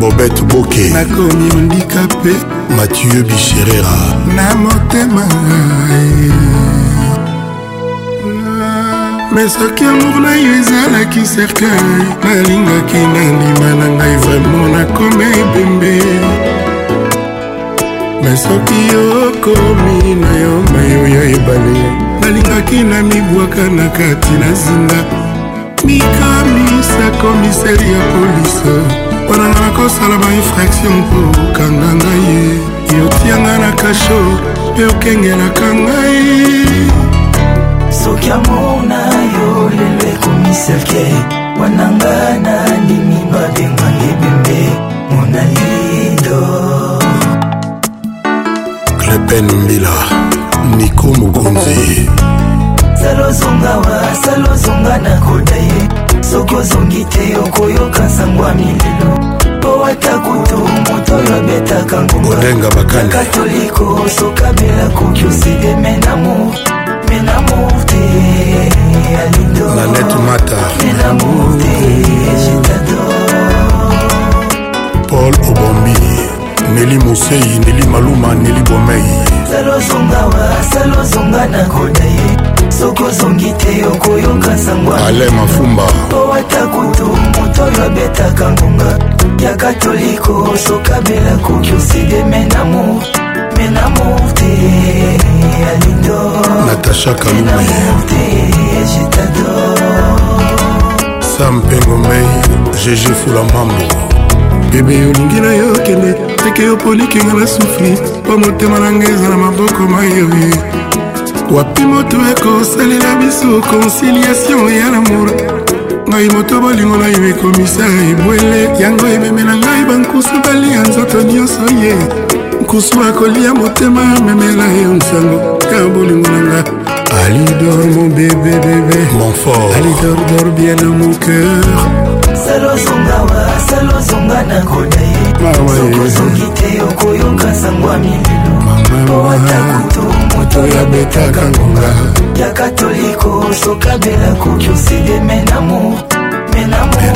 bobet boke nakomi ondika mpe mathieu bisherera na motema ngai me soki amour na yo ezalaki cercueil nalingaki nandima na ngai vraimen nakomi ebembe me soki okomi na yo mayo ya ebale nalingaki na mibwaka na kati na zinga mikamisa komiseri ya polise mpona nga nakosala bainfraction mpo okanga ngai yotianga na kasho mpe okengelaka ngai soki amour na yo lelo ekomiselke wananga na nini babenga ebembe monalido klepen mbila niko mokonzi salozongawa salozonga na koda ye soki ozongi te okoyoka nsango ya milelo mpo ata kutu moto oyo abetaka ngongakatoliko sokabela koki oside menamour menamour nanette mata paul obombi neli mosei neli maluma neli bomei sokozongi te okoyoka sangwale mafumba po ata kutu moto oyo abetaka ngonga ya katoliko sokabela koki osideme namour mpe namour te alido natasha kalume je t'adore sam mpengo mei gg fula mambo bebe olingi na yo kende peke yo polikinga na sufri mpo motema na ngai eza na maboko mayoye wapi moto ekosalela biso conciliation ya lamour ngai moto bolingo na yo ekomisa ebwele yango ememe na ngai bankusu balia nzoto nyonso ye yeah. nkusuma kolia motema memela yo nsango ya bolingo na nga alidor mon bébé bébé mon fort alidor dor bien dans mon cœur selozongawa selozonga na koda ye sokozongi te okoyoka sango ya mililo po atakuto moto yabetaka ngonga ya katoliko sokabela koki oside menamo menamo te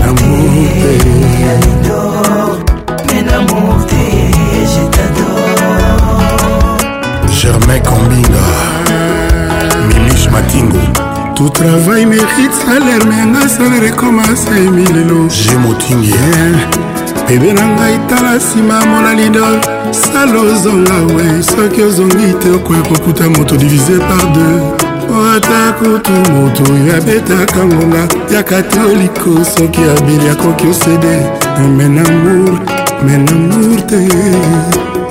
alidor menamo te jeta germain kambinga mimis matingo tout travail mérite salaire me yanga salaire ekomasa emilelo je motingi bebe na ngai tala nsima mona lido sala ozonga we soki ozongi te okoya kokuta moto divise par deux ata kutu moto oyo abetaka ngonga ya katoliko soki abeli akoki osede menamour menamour te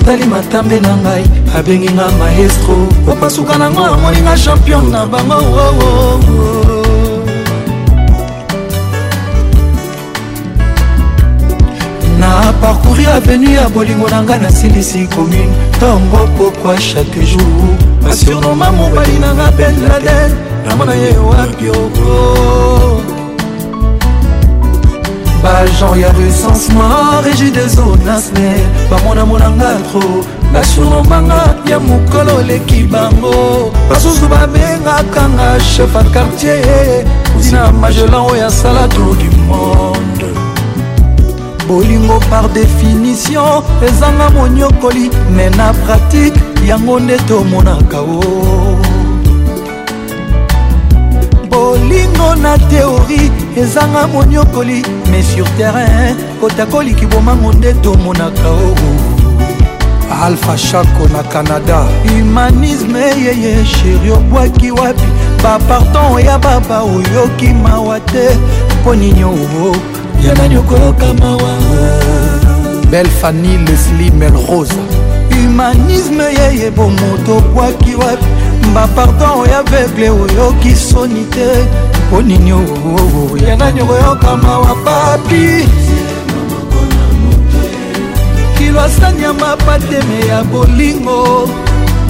atali matambe na ngai abengi nga maestro opasuka nango amoni nga champion na bango oo na parcouri avenu ya bolingo na ngai nasilisi commune ntongo pokwa chaque jour basurnoma mobali na nga ben laden namona ye wapio bagenre ya resens noir egide zonasne bamonamonanga tro nasonomanga ya mokolo oleki bango basusu babengaka nga chef a quartier tina magelan oyo asala tour du monde bolingo par définition ezanga monyokoli me na pratike yango nde tomonaka o oh. bolingo na teori ezanga monyokoli mais sur terrain kotakoli kibomango nde tomonaka oo alpha shako na canada humanisme yeye sheri obwaki wapi baparton ya baba oyoki mawa te mpo nini oo ya nani okoyoka mawa belle fanny lesli melrose humanisme yeye bomoto obwaki wapi baparton oyo aveugle oyoki soni te po nini oo yana nyoko yokama wa papi kilo asani ya mapateme ya bolingo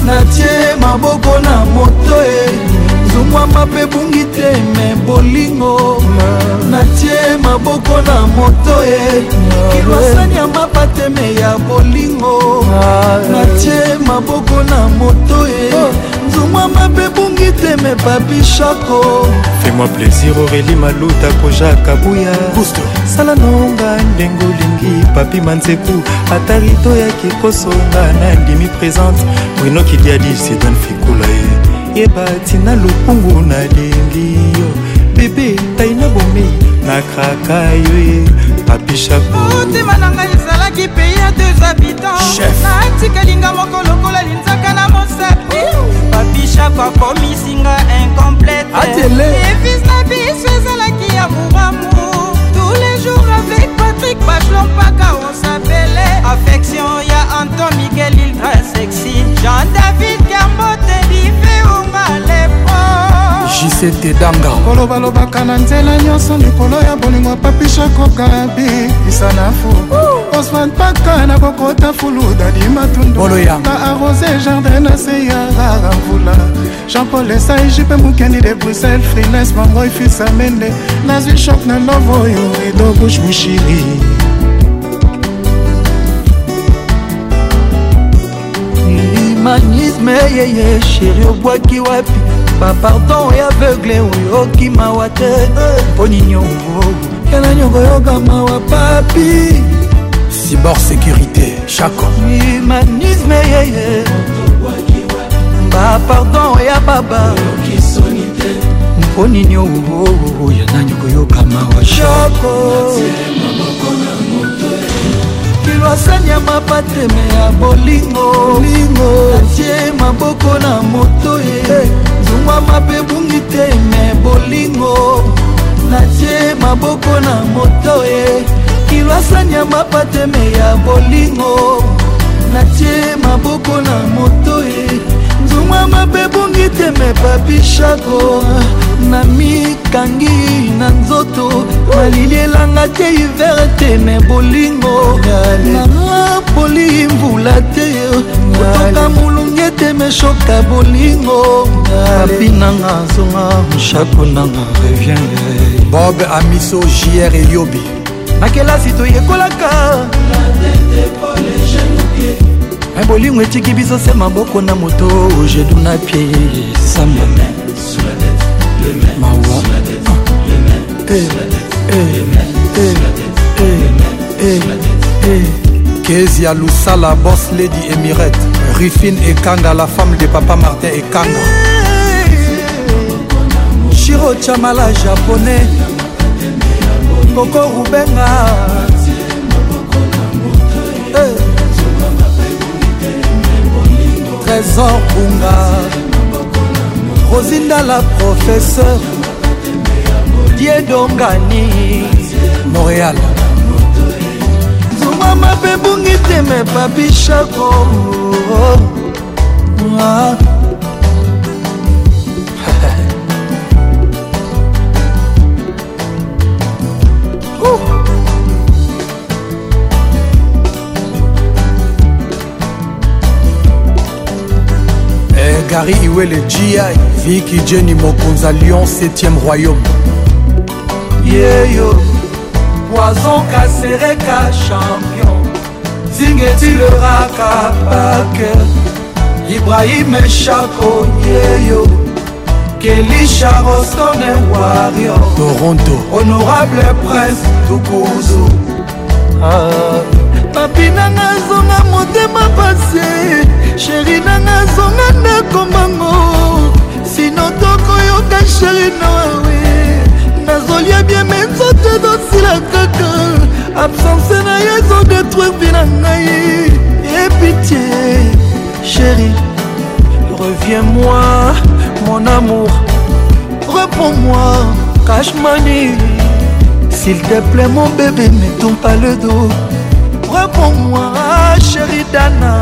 natie maboko na moto e eh. zumwamba mpe bungi te me bolingo natie maboko na moto e eh. kilwasani ya mapateme ya bolingo natie maboko na moto e eh. nzumwamba mpe bungi te me babishako fais-moi plaisir aurélie maluta koja kabuya sala nonga ndenge olingi papi manzeku atari toyaki kosonga na ndimi présente bwinokidiadi sedan fikula ye eh. yeba ntina lokungu nalingi yo bebe tai na bomei nakraka yo ye eh. papi chapotema na ngai ezalaki pei ya deux habitants natikalinga moko lokola linza sapi babishako akomisinga incomplete efis na biso ezalaki ya mouramu tous les jours avec patrik bachelon mpaka osapele affection ya anton miguel ildra sexy jean david kambotedife jc tedanga kolobalobaka na nzela nyonso likolo ya bolingo papishakokabi isa na fu osman paka na kokota fulu dadimatundota arose jardin na se ya rara mvula jean-paul esai jipe mokendi de bruxelles frines mangoi fisa mende nazwi shok na love oyo rido bush mushiri humanisme yeye sheri obwaki wapi bapardon ya aveugle oyo okimawa te mponi eh, nyongo yana nyongo yokamawa papi cibor sécurité chaco humanisme yeye bapardon ya baba mponi nyongo yana nyongo yokamawa shako kilwasanya mapateme ya bolingo atie maboko na moto ye eh. hey. tungwa mabe bungi te me bolingo natie maboko na moto e kilwasanya mapateme ya bolingo natie maboko na moto e nzungwa mabe bungi te me babishako na mikangi na nzoto malili elanga te hiver te me bolingo napoli mvula te kotoka molungi ete meshoka bolingo papi nanga zonga mshako nanga reviende bob amiso jr eliobi na kelasi toyekolaka me bolingo etiki biso se maboko na moto ojedu na pie samba mawa kezi ya lusala bos lady emirete Griffin Ekanga, la femme de papa Martin Ekanga. Shiro Chamala japonais. Coco Rubenga. Eh. Trésor Bunga. Rosinda la professeure. Diedongani. Montréal. Zouma Mabebungi Teme Babishako. Eh, Gary Iwele G.I. Vicky Jenny Mokonza Lyon 7e royaume Yeah yo, Poison Kasereka champion zingetiloraka pake ibrahim echako yeyo kelisha rostone wario toronto honorable prince tukuzu ah. papi nanga zonga motema pase sheri nanga zonga ndakomango sino tokoyoka sheri noawe nazolia bieme nzoto ezosila kaka absence na ye ezodetruire vi na ngai epitie chéri reviens moi mon amour reprends moi cashmani s'il te plaît mon bébé ne tourne pas le dos reprends-moi chéri dana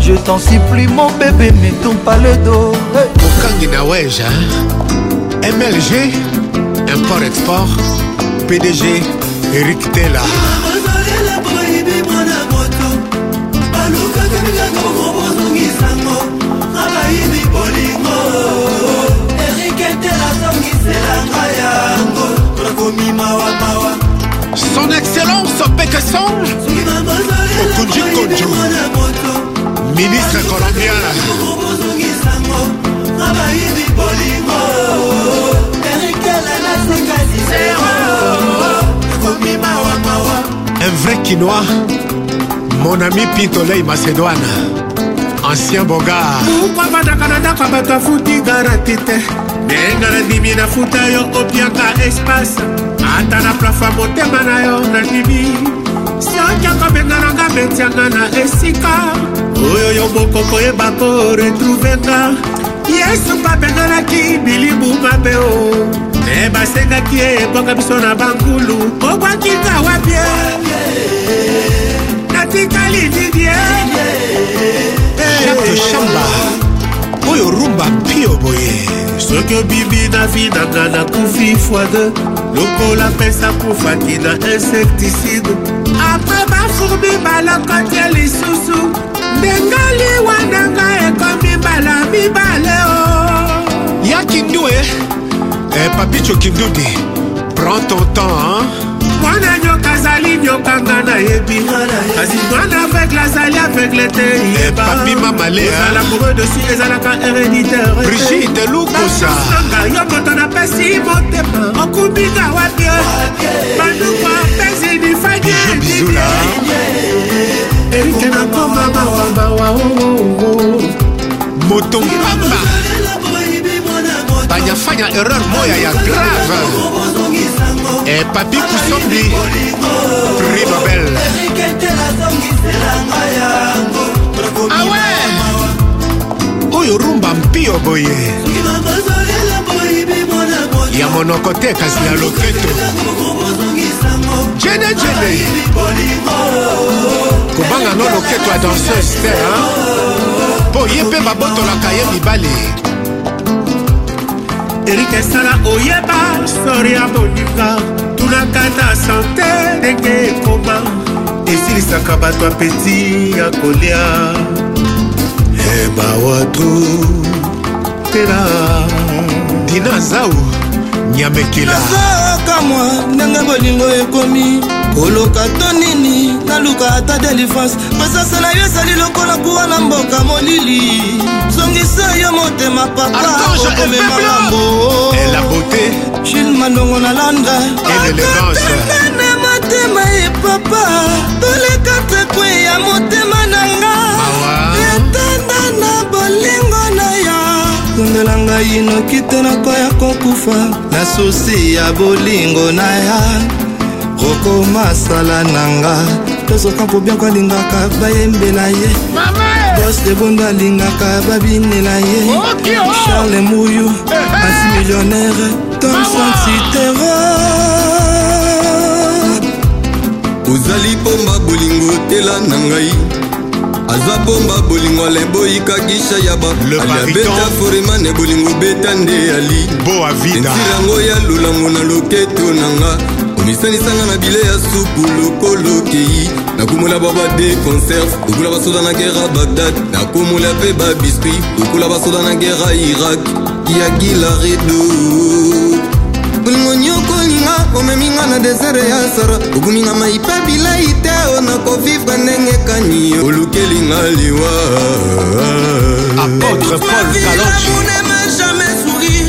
je t'en supplie mon bébé ne tourne pas le dos okangi na weja mlg import export pdg erik tela balukaka mikaka bokobozongisango abayibi bolingo eriketela zongiselanga yango nakomimawa-mawa son excellence pekeson okunji konjo ministre colombian abayibi bolingo erikela nasengasiseo vrai quinois, mon ami Pitolei Macédoine, ancien boga. ovandaka na ndako bato afuti garati te ndenga nandimi nafuta yo opiaka espace ata na plafa motema na yo nandimi soki akobenga nanga betianga na esika oyo yo moko koyeba koretruvenga yesu babenganaki bilibu mabe o oh. me eh, basekaki ebwaka biso na bankulu obwakinga wapie natikali eh. didie jacke shamba oyo rumba pio boye soki obibi na vinanga nakufi fwade lokola pesa kufaki na insecticide apre bafurbi balokotie lisusu ndengali wananga ekomi mbala mibale o yakindu e eh? eh, papicho kindudi prends ton temps hein? mwana nyoka azali nyokanga nayebi kasi mwana aveugle azali aveugle te yebaala eh, boureux dessus ezalaka héréditaire brigide lukosaanga yo moto napesi motema okubika wapi banduka pesi bifagibizula erike nakoma mawabawa oh, oh, oh, moto mpamba hajafanya erreur moya ya grave eh, papi kusombi prix nobel awe ah oyo rumba mpio boye ya monoko te kasi ya loketo jenejene kobanga no loketo ya danseuse te mpo ye mpe babotolaka ye mibale erike esala oyeba sori ya bondimka tunaka na sante ndenge ekoma esilisaka bato apeti ya kolia emawatu eh, tela dina zau nyamekelaka mwa ndenge bolingo ekomi koluka to nini naluka ata delivrance masasa na yo ezali lokola kuwa na mboka molili zongisa yo motema papa okomema mambo jile mandongo na landa akotangana motema ye papa toleka tekwe ya motema na nga etanda na bolingo na yo kundela ngai noki te nakoya kokufa na susi ya bolingo na ya roko masala na nga tozokampo bianko alingaka bayembela ye bos debondo alingaka babinela ye oh! charle muyu eh, eh! antimillionnaire tomson citero ozali pomba bolingo otela na ngai aza bomba bolingo alembo yikakisha ya baalabeta foremane bolingo beta nde ali entirango ya lolango na loketo na nga komisanisanga na bile ya supu lokolo kei nakomola bwa bade conserve lokola basoda na gera bagdad nakomola mpe babiskuit lokola basoda na gera irak ya gilaredo olingo nyoko olinga omeminga na desere ya sara okominga maipa bilai te o nakovivra ndenge kani olukelinga liwa apôtre paul kalonji jamais souri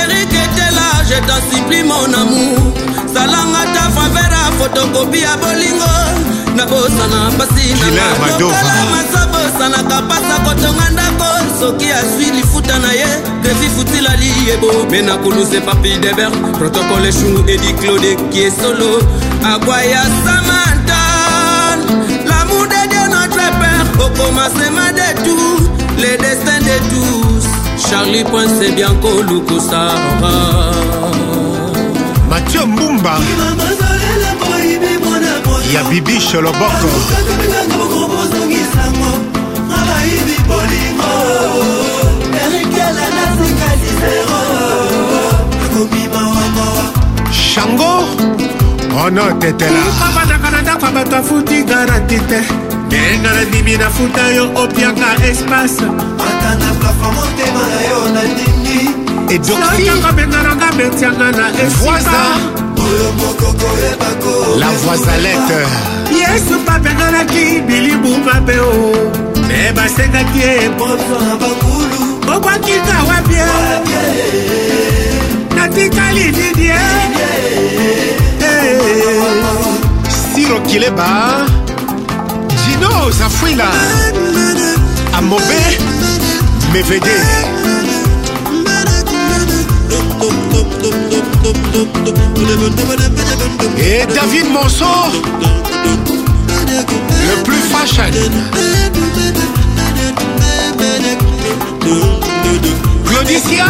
erik etela je t'en supplie mon amour zalanga ta favere ya fotokopi ya bolingo nabosana mpasi nalokala masa bosanaka mpasa kotonga ndako soki azwi lifuta na ye grevi futila liyebo me kuluse papi deber protokole eshungu edi claude kiesolo akwaya samantan lamour de dieu notre père okomasema de tout le destin de tous charlie point c'est bien kolukusara mathieu mbumba ya bibi sholoboko shango oh ono tetelaabataka na ndako ya bato afuti garanti te ndenga nandimi nafuta yo opianga espace atanga plafo motema na yo nandimi edokfiabengananga betianga na esipa la voisalette yesu babenganaki bilibu mabe o me basengaki ye bobwaki kawa bie natikali didie eh? eh. siro kileba jino zafwila amobe mevede Et David Monceau, le plus fashion. Claudicia,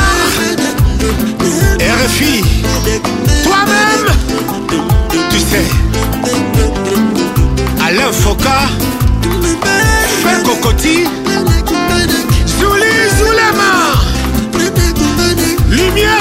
RFI, toi-même, tu sais. Alain Foka, Feu Cocotti, Zouli Zoulema, Lumière.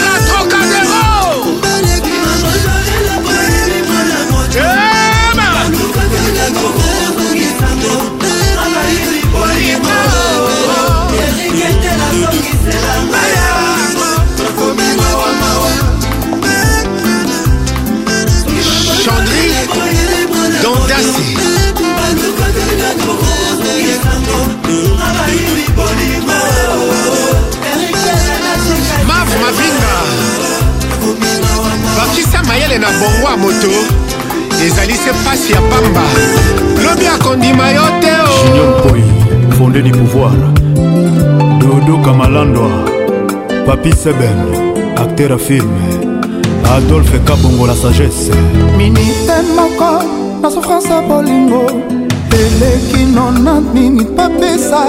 maf mavinga bakisa mayele na bongwa moto ezali se pasi ya pamba lobi akondima yo te oh. juniorpoi fondé du pouvoir dodo kamalandwa papi seben acteur a filme adolphe kabongo la sagesse minite moko na souffrance ya bolingo eleki nona minute papesa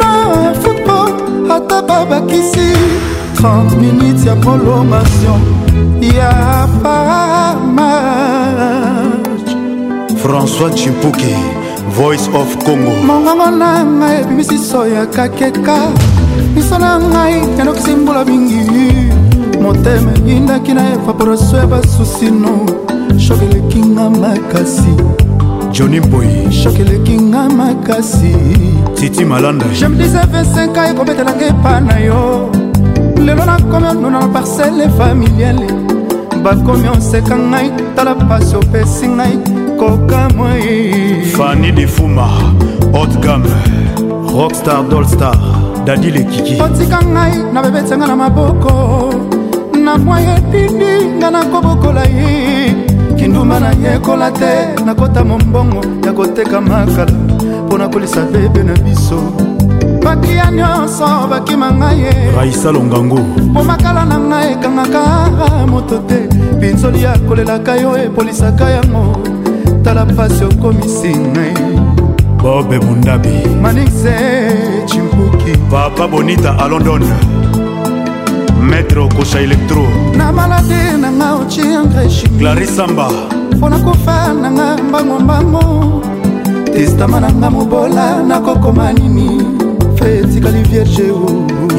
na football ata babakisi 30 minutes ya prolongation ya pamatch françois chimpuki voice of congo mongongo na ngai ebimisiso ya kakeka miso na ngai yandokisi mbula mingi motema eyindaki na evaporation ya basusino shoki elekinga makasi joni boyi shekeleki nga makasi titi malanda jemdisevesenka ekobetelanga epa na yo lelo nakomi onuna na parcele familiale bakomi oseka ngai tala pasi opesi ngai kokamoi fani defuma otgame rockstar dolstar dadi lekiki otika ngai na bebetenga na maboko na mwa yedindi nga nakobokola ye kindumba nayekola te nakota mombongo ya koteka makala mpo na kolisa bebe na biso bakia nyonso bakima ngai ye raisa longango mpo makala na ngai ekangaka moto te pinzoli ya kolelaka yo epolisaka yango tala mpasi okomisi ngai bobe mundabi manise chimpuki papa bonita alondone elektro kosha elektro na maladi nanga ociangreshi clarisamba mpona kofa nanga mbangombango testama nanga mobola nakokoma nini fe etikali vierge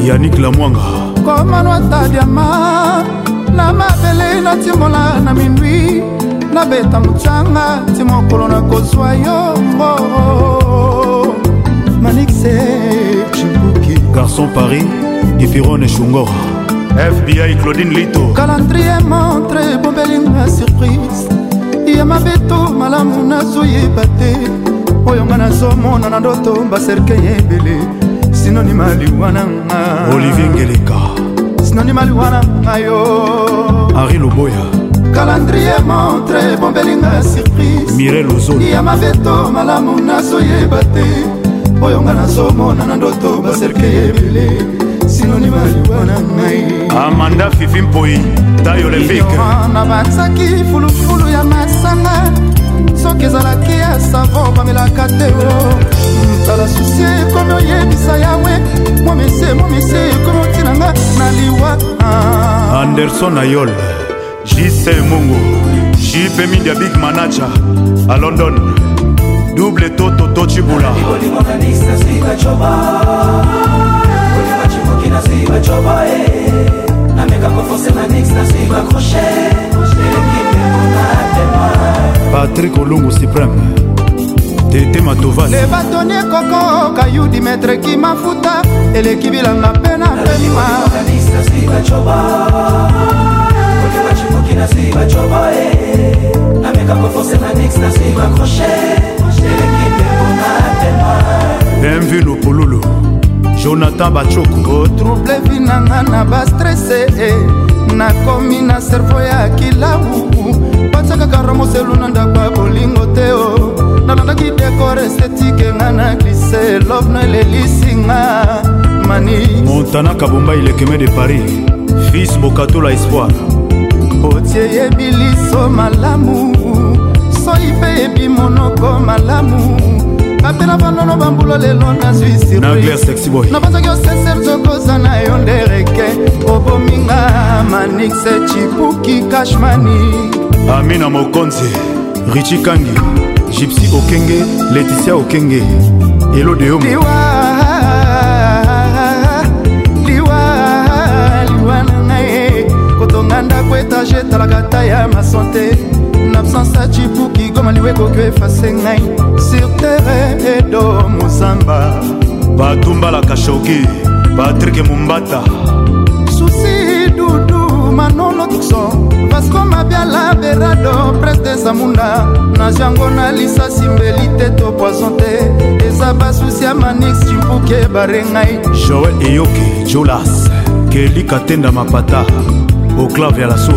yanik lamwanga komanwata diama na mabele natimola na mindwi nabeta mocanga ti mokolo nakozwa yongo manixe cibuki garçon paris ifirone shungora fbi claudine lito calendrier montre bombelinga surprise ye mabeto malamu nazoyeba te oyo nga nazomona na ndoto baserke ye ebele sinonima liwana nga olivier ngeleka sinonima liwana nga yo henri loboya calendrier montre bombelinga surprise mirel ozoli ya mabeto malamu nazoyeba te oyo nga nazomona na ndoto baserke ebele sinonima liwa na ngai amanda fifi mpoi tayo levike na batsaki fulufulu ya masanga soki ezalaki ya savo bamelaka te o tala susi ekomi oyebisa yawe momise momise ekomi otinanga na liwa anderson ayol jise mungu jipe mindia big manaja a london double toto tocibula envie na suivi bacoba e namekako force na nix na suivi bakroche elengi mpona tema patrik olungu supreme tete matovas le batoni ekoko kayu dimetre kimafuta eleki bilanga mpe na pema bienvenu polulu jonathan bacoko otrouble vinanga na bastrese nakomi na servo ya kilau batiakaka ramoselu na ndako ya bolingo te o oh. nalandaki dekor estetike nga na glise lobno elelisinga mani montana kabomba ilekeme de paris fils bokatola espoir otie yebi liso malamu soi mpe yebi monoko malamu bapela banono bambula lelo nazwi sirnabanzaki oseser zokoza na yo ndereke obominga manixe chipuki kashmani amina mokonzi richi kangi gypsy okenge leticia okenge elo de yo liwa na ngai kotonga ndako etage etalaka ta ya masante na absence ya cipuki goma liwekoki efase ngai sur terre edo mozamba batumbalaka shoki patrik mumbata susi dudu manolo tukso vasco mabiala berado pres de zamunda na jango na lisasi mbeli te to poison te eza basusi ya manix cipuki ebare ngai joel eyoki julas kelika tenda mapata au clave à la source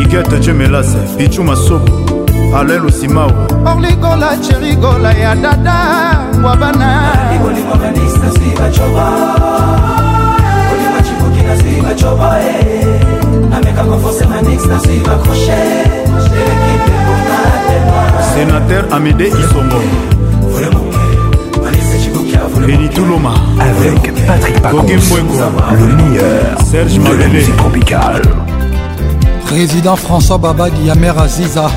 igete jemelase pichu masobo alel osimao orligola cherigola ya dada ngwabana Choba, Sénateur Amédée Isongo. Béni avec Patrick le meilleur Serge de Tropical. Président François Baba Diamer Aziza,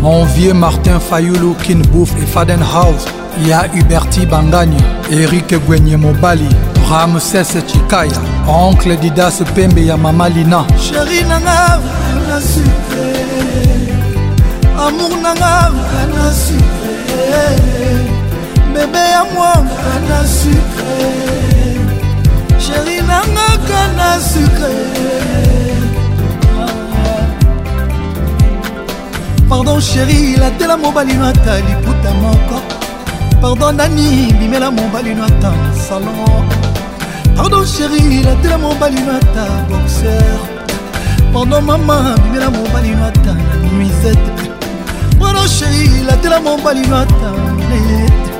mon vieux Martin Fayoulou, Kinbouf et Fadenhaus il y a Huberti Bangagne, Eric Gwenye Mobali, Ramsès Chikaya, oncle didas pembe ya mama lina sheri nanga na sucre amour nanga na sucre bebe ya mwanga na sucre sheri nanga na sucre pardon sheri latela mobali no ata liputa moko pardon nani bimela mobali no ata salon pardon chéri latela mobali mata boxer pardon mama bimela mobali mata na nuisette pardon chéri latela mobali mata nayete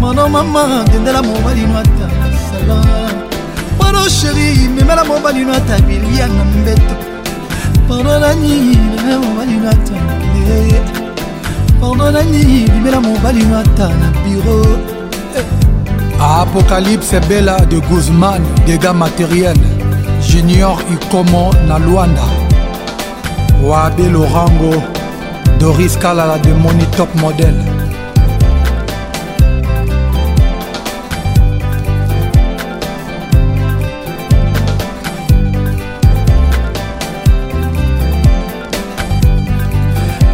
pardon mama dendela mobali mata na salon pardon chéri memela mobali mata bilia na mbeto pardon nani memela mobali mata pardon nani bimela mobali mata na bureau à Apocalypse Bella de Guzman, dégâts matériels, Junior Ikomo na Luanda, Wabe Lorango, Doris Kalala de Money Top Model.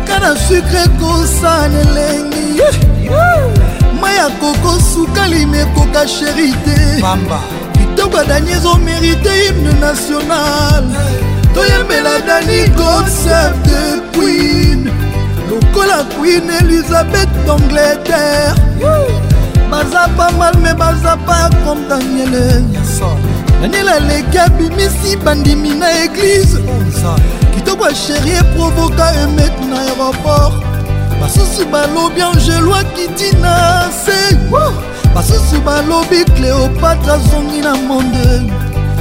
kana sucre kosa lelengi eh. mai ya koko sukalime ekoka sheri te kitoko ya dani ezomerite hymne national toyembela dani concept de queen lokola queen elizabeth d'angleterre baza pa mal me baza pa comme daniele daniel aleki abimisi bandimi na eglize oh, kitoko ya sheri eprovoka emet na aéroport basusu balobi angelo akiti na se basusu balobi cléopatre azongi na monde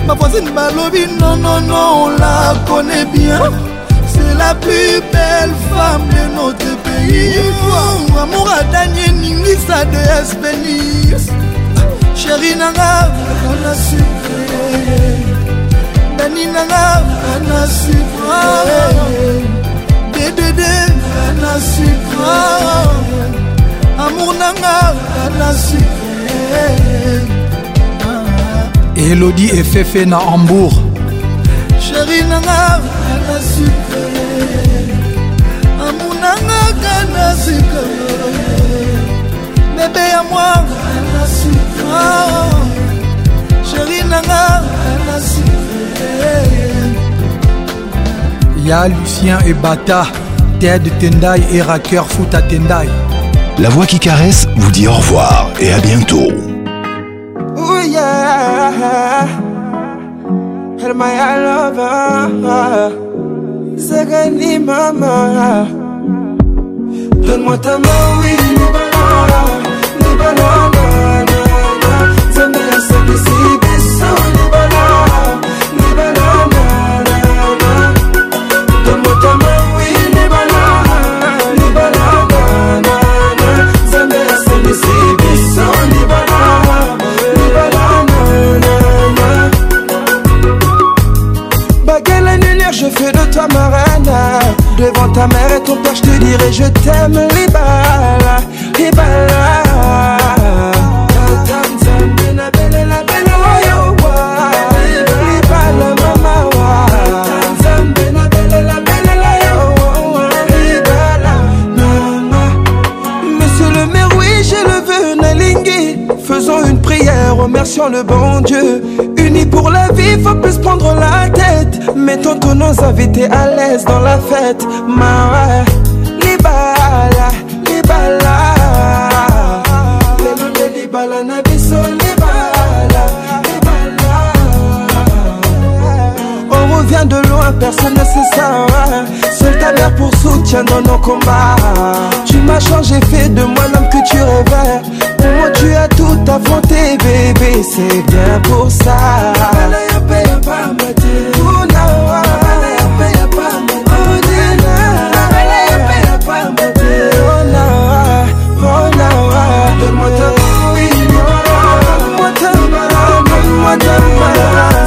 bavoisine balobi nonono on la connaît bien c'est la plus belle femme de notre pays amour adanie ningisa de espenis sheri nanga ana sucre dani nanga ana sucre dedede na sucre amour nanga na sucre elodie efefe na hambourg sheri nanga na sucre amour nanga na sucre bebe ya mwa na sucre sheri nanga na sucre Lucien et Bata, Ted Tendai et Raker Foot à Tendai. La voix qui caresse vous dit au revoir et à bientôt. Oh, oui, Et je t'aime, Libala, Libala. Oh, oh, Monsieur le maire, oui, j'ai le vœu, Nalingui. Faisons une prière, remerciant le bon Dieu. Unis pour la vie, faut plus prendre la tête. Mettons ton nos invité à l'aise dans la fête, personne ne sait ça hein. Seul ta mère pour soutien dans nos combats Tu m'as changé, fait de moi l'homme que tu rêvais Pour moi tu as tout affronté bébé, c'est bien pour ça Donne-moi ta main, donne-moi ta main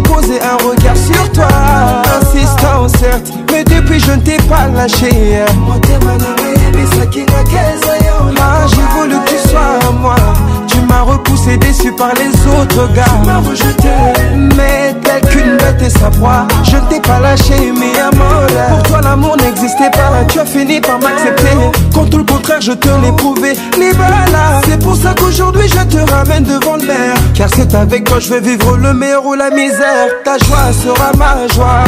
j'ai posé un regard sur toi Insistant certes, mais depuis je ne t'ai pas lâché Ah j'ai voulu que tu sois à moi Tu m'as repoussé déçu par les autres gars Tu m'as rejeté Mais te savoir Je ne t'ai pas lâché mais amour Pour toi l'amour n'existait pas Tu as fini par m'accepter Quand tout le contraire je te l'ai prouvé Libala C'est pour ça qu'aujourd'hui je te ramène devant le maire Car c'est avec toi je vais vivre le meilleur ou la misère Ta joie sera ma joie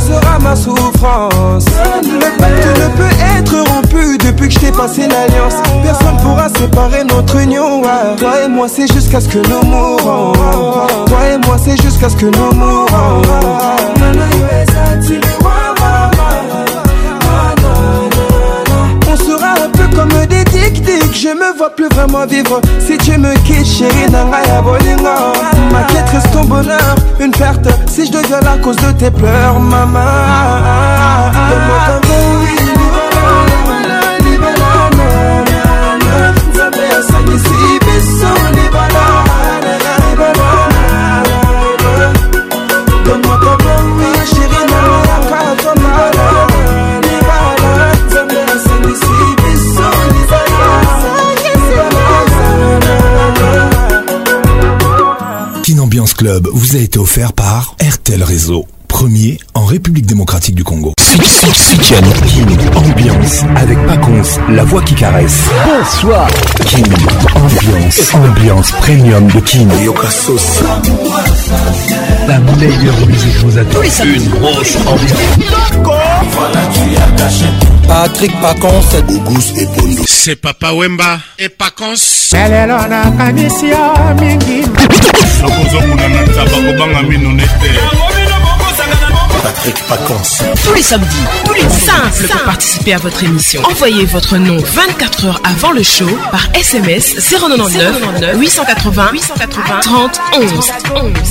sera ma souffrance. Le pacte ne peut être rompu depuis que je t'ai passé l'alliance. Personne pourra séparer notre union. Ah, toi et moi, c'est jusqu'à ce que nous mourrons Toi et moi, c'est jusqu'à ce que nous mourrons. vois plus vraiment vivre Si tu me quittes chérie nanga ya bolingo Ma quête reste ton bonheur Une perte si je deviens la cause de tes pleurs Maman Donne-moi ta main vous a été offert par RTL Réseau, premier en République démocratique du Congo. King, ambiance avec Paconce, la voix qui caresse. Bonsoir. King, ambiance, ambiance premium de King. La meilleure musique vous attend. Une grosse ambiance. Voilà, tu as caché. Patrick Pacons, Auguste et Bondo. C'est Papa Wemba et Pacons. Elelo na kanisi ya mingi. Nakozokuna na nzaba kobanga mino nete. Ah, Patrick Paconce. Tous les samedis, tous les simples pour participer à votre émission. Envoyez votre nom 24 heures avant le show par SMS 099 880 880 30 11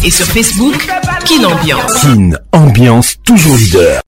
et sur Facebook Kin Ambiance. Kin Ambiance toujours leader.